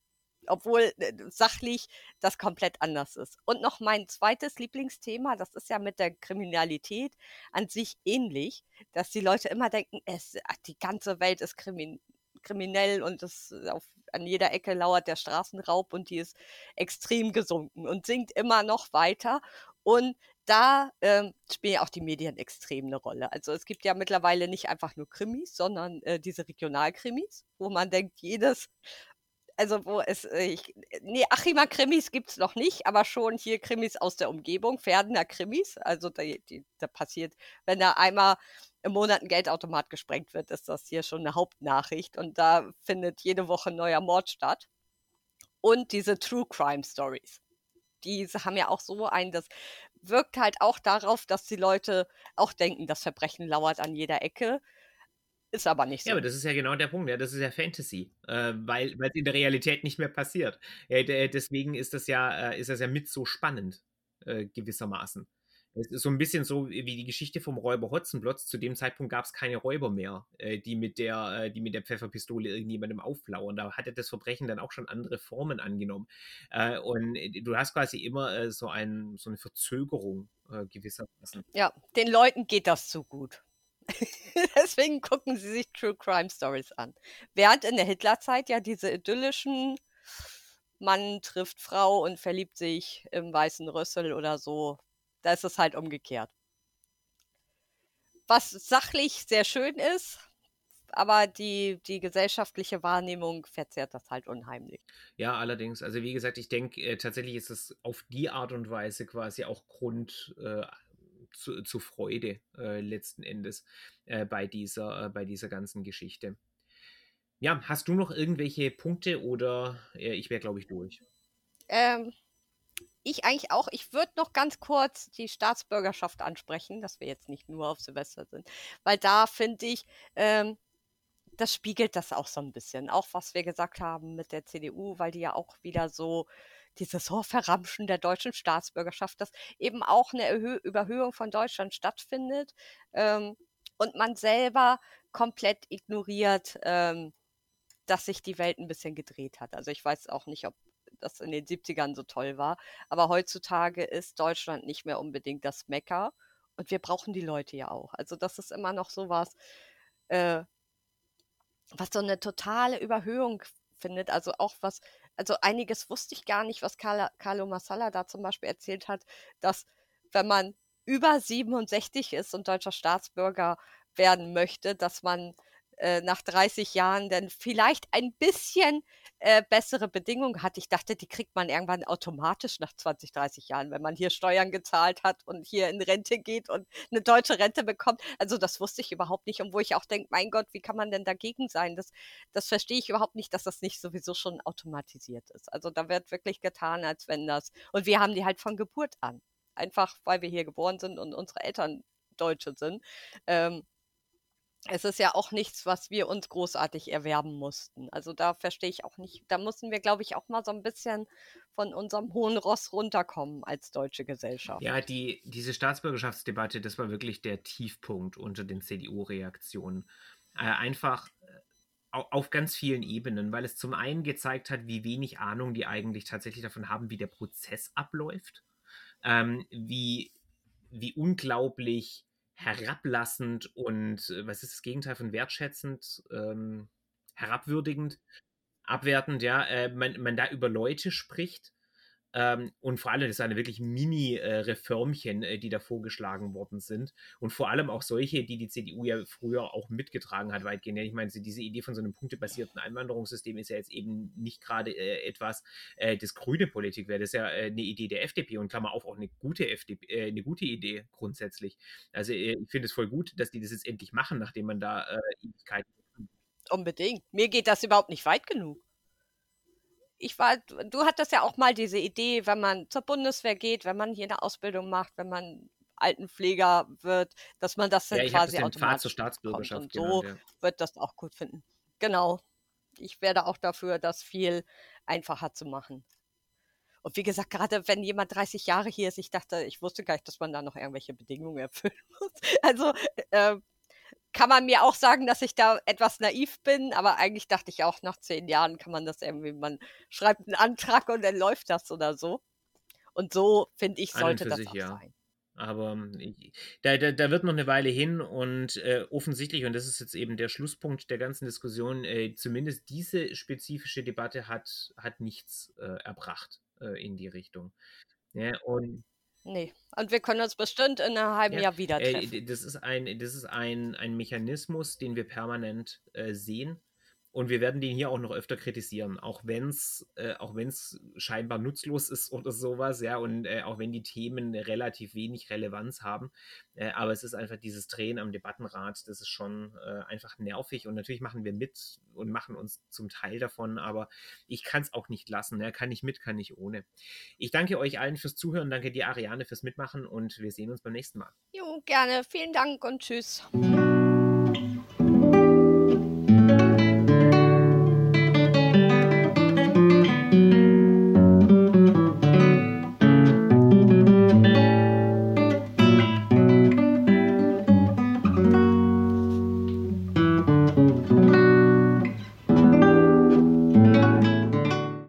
B: Obwohl äh, sachlich das komplett anders ist. Und noch mein zweites Lieblingsthema, das ist ja mit der Kriminalität an sich ähnlich, dass die Leute immer denken, es, die ganze Welt ist kriminell kriminell und das auf, an jeder Ecke lauert der Straßenraub und die ist extrem gesunken und sinkt immer noch weiter. Und da ähm, spielen auch die Medien extrem eine Rolle. Also es gibt ja mittlerweile nicht einfach nur Krimis, sondern äh, diese Regionalkrimis, wo man denkt, jedes also wo es, äh, ich, nee, Achimer Krimis gibt es noch nicht, aber schon hier Krimis aus der Umgebung, Pferdener Krimis. Also da, die, da passiert, wenn da einmal im Monat ein Geldautomat gesprengt wird, ist das hier schon eine Hauptnachricht und da findet jede Woche ein neuer Mord statt. Und diese True Crime Stories. Diese haben ja auch so ein, das wirkt halt auch darauf, dass die Leute auch denken, das Verbrechen lauert an jeder Ecke. Ist aber nicht so.
A: Ja, aber das ist ja genau der Punkt. Ja, das ist ja Fantasy, äh, weil es in der Realität nicht mehr passiert. Äh, deswegen ist das ja, äh, ist das ja mit so spannend, äh, gewissermaßen. Es ist so ein bisschen so wie die Geschichte vom Räuber Hotzenplotz. Zu dem Zeitpunkt gab es keine Räuber mehr, äh, die, mit der, äh, die mit der Pfefferpistole irgendjemandem auflauern. Da hatte das Verbrechen dann auch schon andere Formen angenommen. Äh, und äh, du hast quasi immer äh, so, ein, so eine Verzögerung äh, gewissermaßen.
B: Ja, den Leuten geht das zu gut. Deswegen gucken sie sich True Crime Stories an. Während in der Hitlerzeit ja diese idyllischen Mann trifft Frau und verliebt sich im weißen Rüssel oder so, da ist es halt umgekehrt. Was sachlich sehr schön ist, aber die, die gesellschaftliche Wahrnehmung verzerrt das halt unheimlich.
A: Ja, allerdings. Also wie gesagt, ich denke, äh, tatsächlich ist es auf die Art und Weise quasi auch Grund äh, zu, zu, Freude äh, letzten Endes äh, bei, dieser, äh, bei dieser ganzen Geschichte. Ja, hast du noch irgendwelche Punkte oder äh, ich wäre, glaube ich, durch?
B: Ähm, ich eigentlich auch. Ich würde noch ganz kurz die Staatsbürgerschaft ansprechen, dass wir jetzt nicht nur auf Silvester sind, weil da finde ich, ähm, das spiegelt das auch so ein bisschen. Auch was wir gesagt haben mit der CDU, weil die ja auch wieder so dieses oh, Verramschen der deutschen Staatsbürgerschaft, dass eben auch eine Erhö Überhöhung von Deutschland stattfindet ähm, und man selber komplett ignoriert, ähm, dass sich die Welt ein bisschen gedreht hat. Also ich weiß auch nicht, ob das in den 70ern so toll war, aber heutzutage ist Deutschland nicht mehr unbedingt das Mecker und wir brauchen die Leute ja auch. Also das ist immer noch so was, äh, was so eine totale Überhöhung findet. Also auch was, also einiges wusste ich gar nicht, was Carla, Carlo Massala da zum Beispiel erzählt hat, dass wenn man über 67 ist und deutscher Staatsbürger werden möchte, dass man äh, nach 30 Jahren dann vielleicht ein bisschen äh, bessere Bedingungen hat. Ich dachte, die kriegt man irgendwann automatisch nach 20, 30 Jahren, wenn man hier Steuern gezahlt hat und hier in Rente geht und eine deutsche Rente bekommt. Also das wusste ich überhaupt nicht. Und wo ich auch denke, mein Gott, wie kann man denn dagegen sein? Das, das verstehe ich überhaupt nicht, dass das nicht sowieso schon automatisiert ist. Also da wird wirklich getan, als wenn das. Und wir haben die halt von Geburt an. Einfach, weil wir hier geboren sind und unsere Eltern Deutsche sind. Ähm, es ist ja auch nichts, was wir uns großartig erwerben mussten. Also da verstehe ich auch nicht. Da mussten wir, glaube ich, auch mal so ein bisschen von unserem hohen Ross runterkommen als deutsche Gesellschaft.
A: Ja, die, diese Staatsbürgerschaftsdebatte, das war wirklich der Tiefpunkt unter den CDU-Reaktionen. Äh, einfach äh, auf ganz vielen Ebenen, weil es zum einen gezeigt hat, wie wenig Ahnung die eigentlich tatsächlich davon haben, wie der Prozess abläuft, ähm, wie, wie unglaublich herablassend und äh, was ist das Gegenteil von wertschätzend, ähm, herabwürdigend, abwertend, ja, äh, man, man da über Leute spricht, ähm, und vor allem, das sind wirklich Mini-Reformchen, äh, die da vorgeschlagen worden sind. Und vor allem auch solche, die die CDU ja früher auch mitgetragen hat, weitgehend. Ich meine, diese Idee von so einem punktebasierten Einwanderungssystem ist ja jetzt eben nicht gerade äh, etwas, äh, das grüne Politik wäre. Das ist ja äh, eine Idee der FDP und Klammer auf auch eine gute FDP, äh, eine gute Idee grundsätzlich. Also äh, ich finde es voll gut, dass die das jetzt endlich machen, nachdem man da Ewigkeiten.
B: Unbedingt. Mir geht das überhaupt nicht weit genug ich war, du hattest ja auch mal diese Idee, wenn man zur Bundeswehr geht, wenn man hier eine Ausbildung macht, wenn man Altenpfleger wird, dass man das dann
A: ja,
B: quasi
A: das
B: automatisch
A: zur Staatsbürgerschaft
B: und so
A: ja.
B: wird das auch gut finden. Genau. Ich werde auch dafür, das viel einfacher zu machen. Und wie gesagt, gerade wenn jemand 30 Jahre hier ist, ich dachte, ich wusste gar nicht, dass man da noch irgendwelche Bedingungen erfüllen muss. Also äh, kann man mir auch sagen, dass ich da etwas naiv bin, aber eigentlich dachte ich auch, nach zehn Jahren kann man das irgendwie, man schreibt einen Antrag und dann läuft das oder so. Und so, finde ich, sollte das sich, auch ja. sein.
A: Aber ähm, da, da, da, wird noch eine Weile hin und äh, offensichtlich, und das ist jetzt eben der Schlusspunkt der ganzen Diskussion, äh, zumindest diese spezifische Debatte hat, hat nichts äh, erbracht äh, in die Richtung. Ja, und
B: Nee. Und wir können uns bestimmt in einem halben ja, Jahr wieder äh, treffen.
A: Äh, das ist, ein, das ist ein, ein Mechanismus, den wir permanent äh, sehen. Und wir werden den hier auch noch öfter kritisieren, auch wenn es äh, auch wenn's scheinbar nutzlos ist oder sowas, ja, und äh, auch wenn die Themen relativ wenig Relevanz haben. Äh, aber es ist einfach dieses Drehen am Debattenrad, das ist schon äh, einfach nervig. Und natürlich machen wir mit und machen uns zum Teil davon, aber ich kann es auch nicht lassen. Ja, kann ich mit, kann ich ohne. Ich danke euch allen fürs Zuhören, danke dir, Ariane, fürs Mitmachen und wir sehen uns beim nächsten Mal.
B: Jo, gerne. Vielen Dank und tschüss.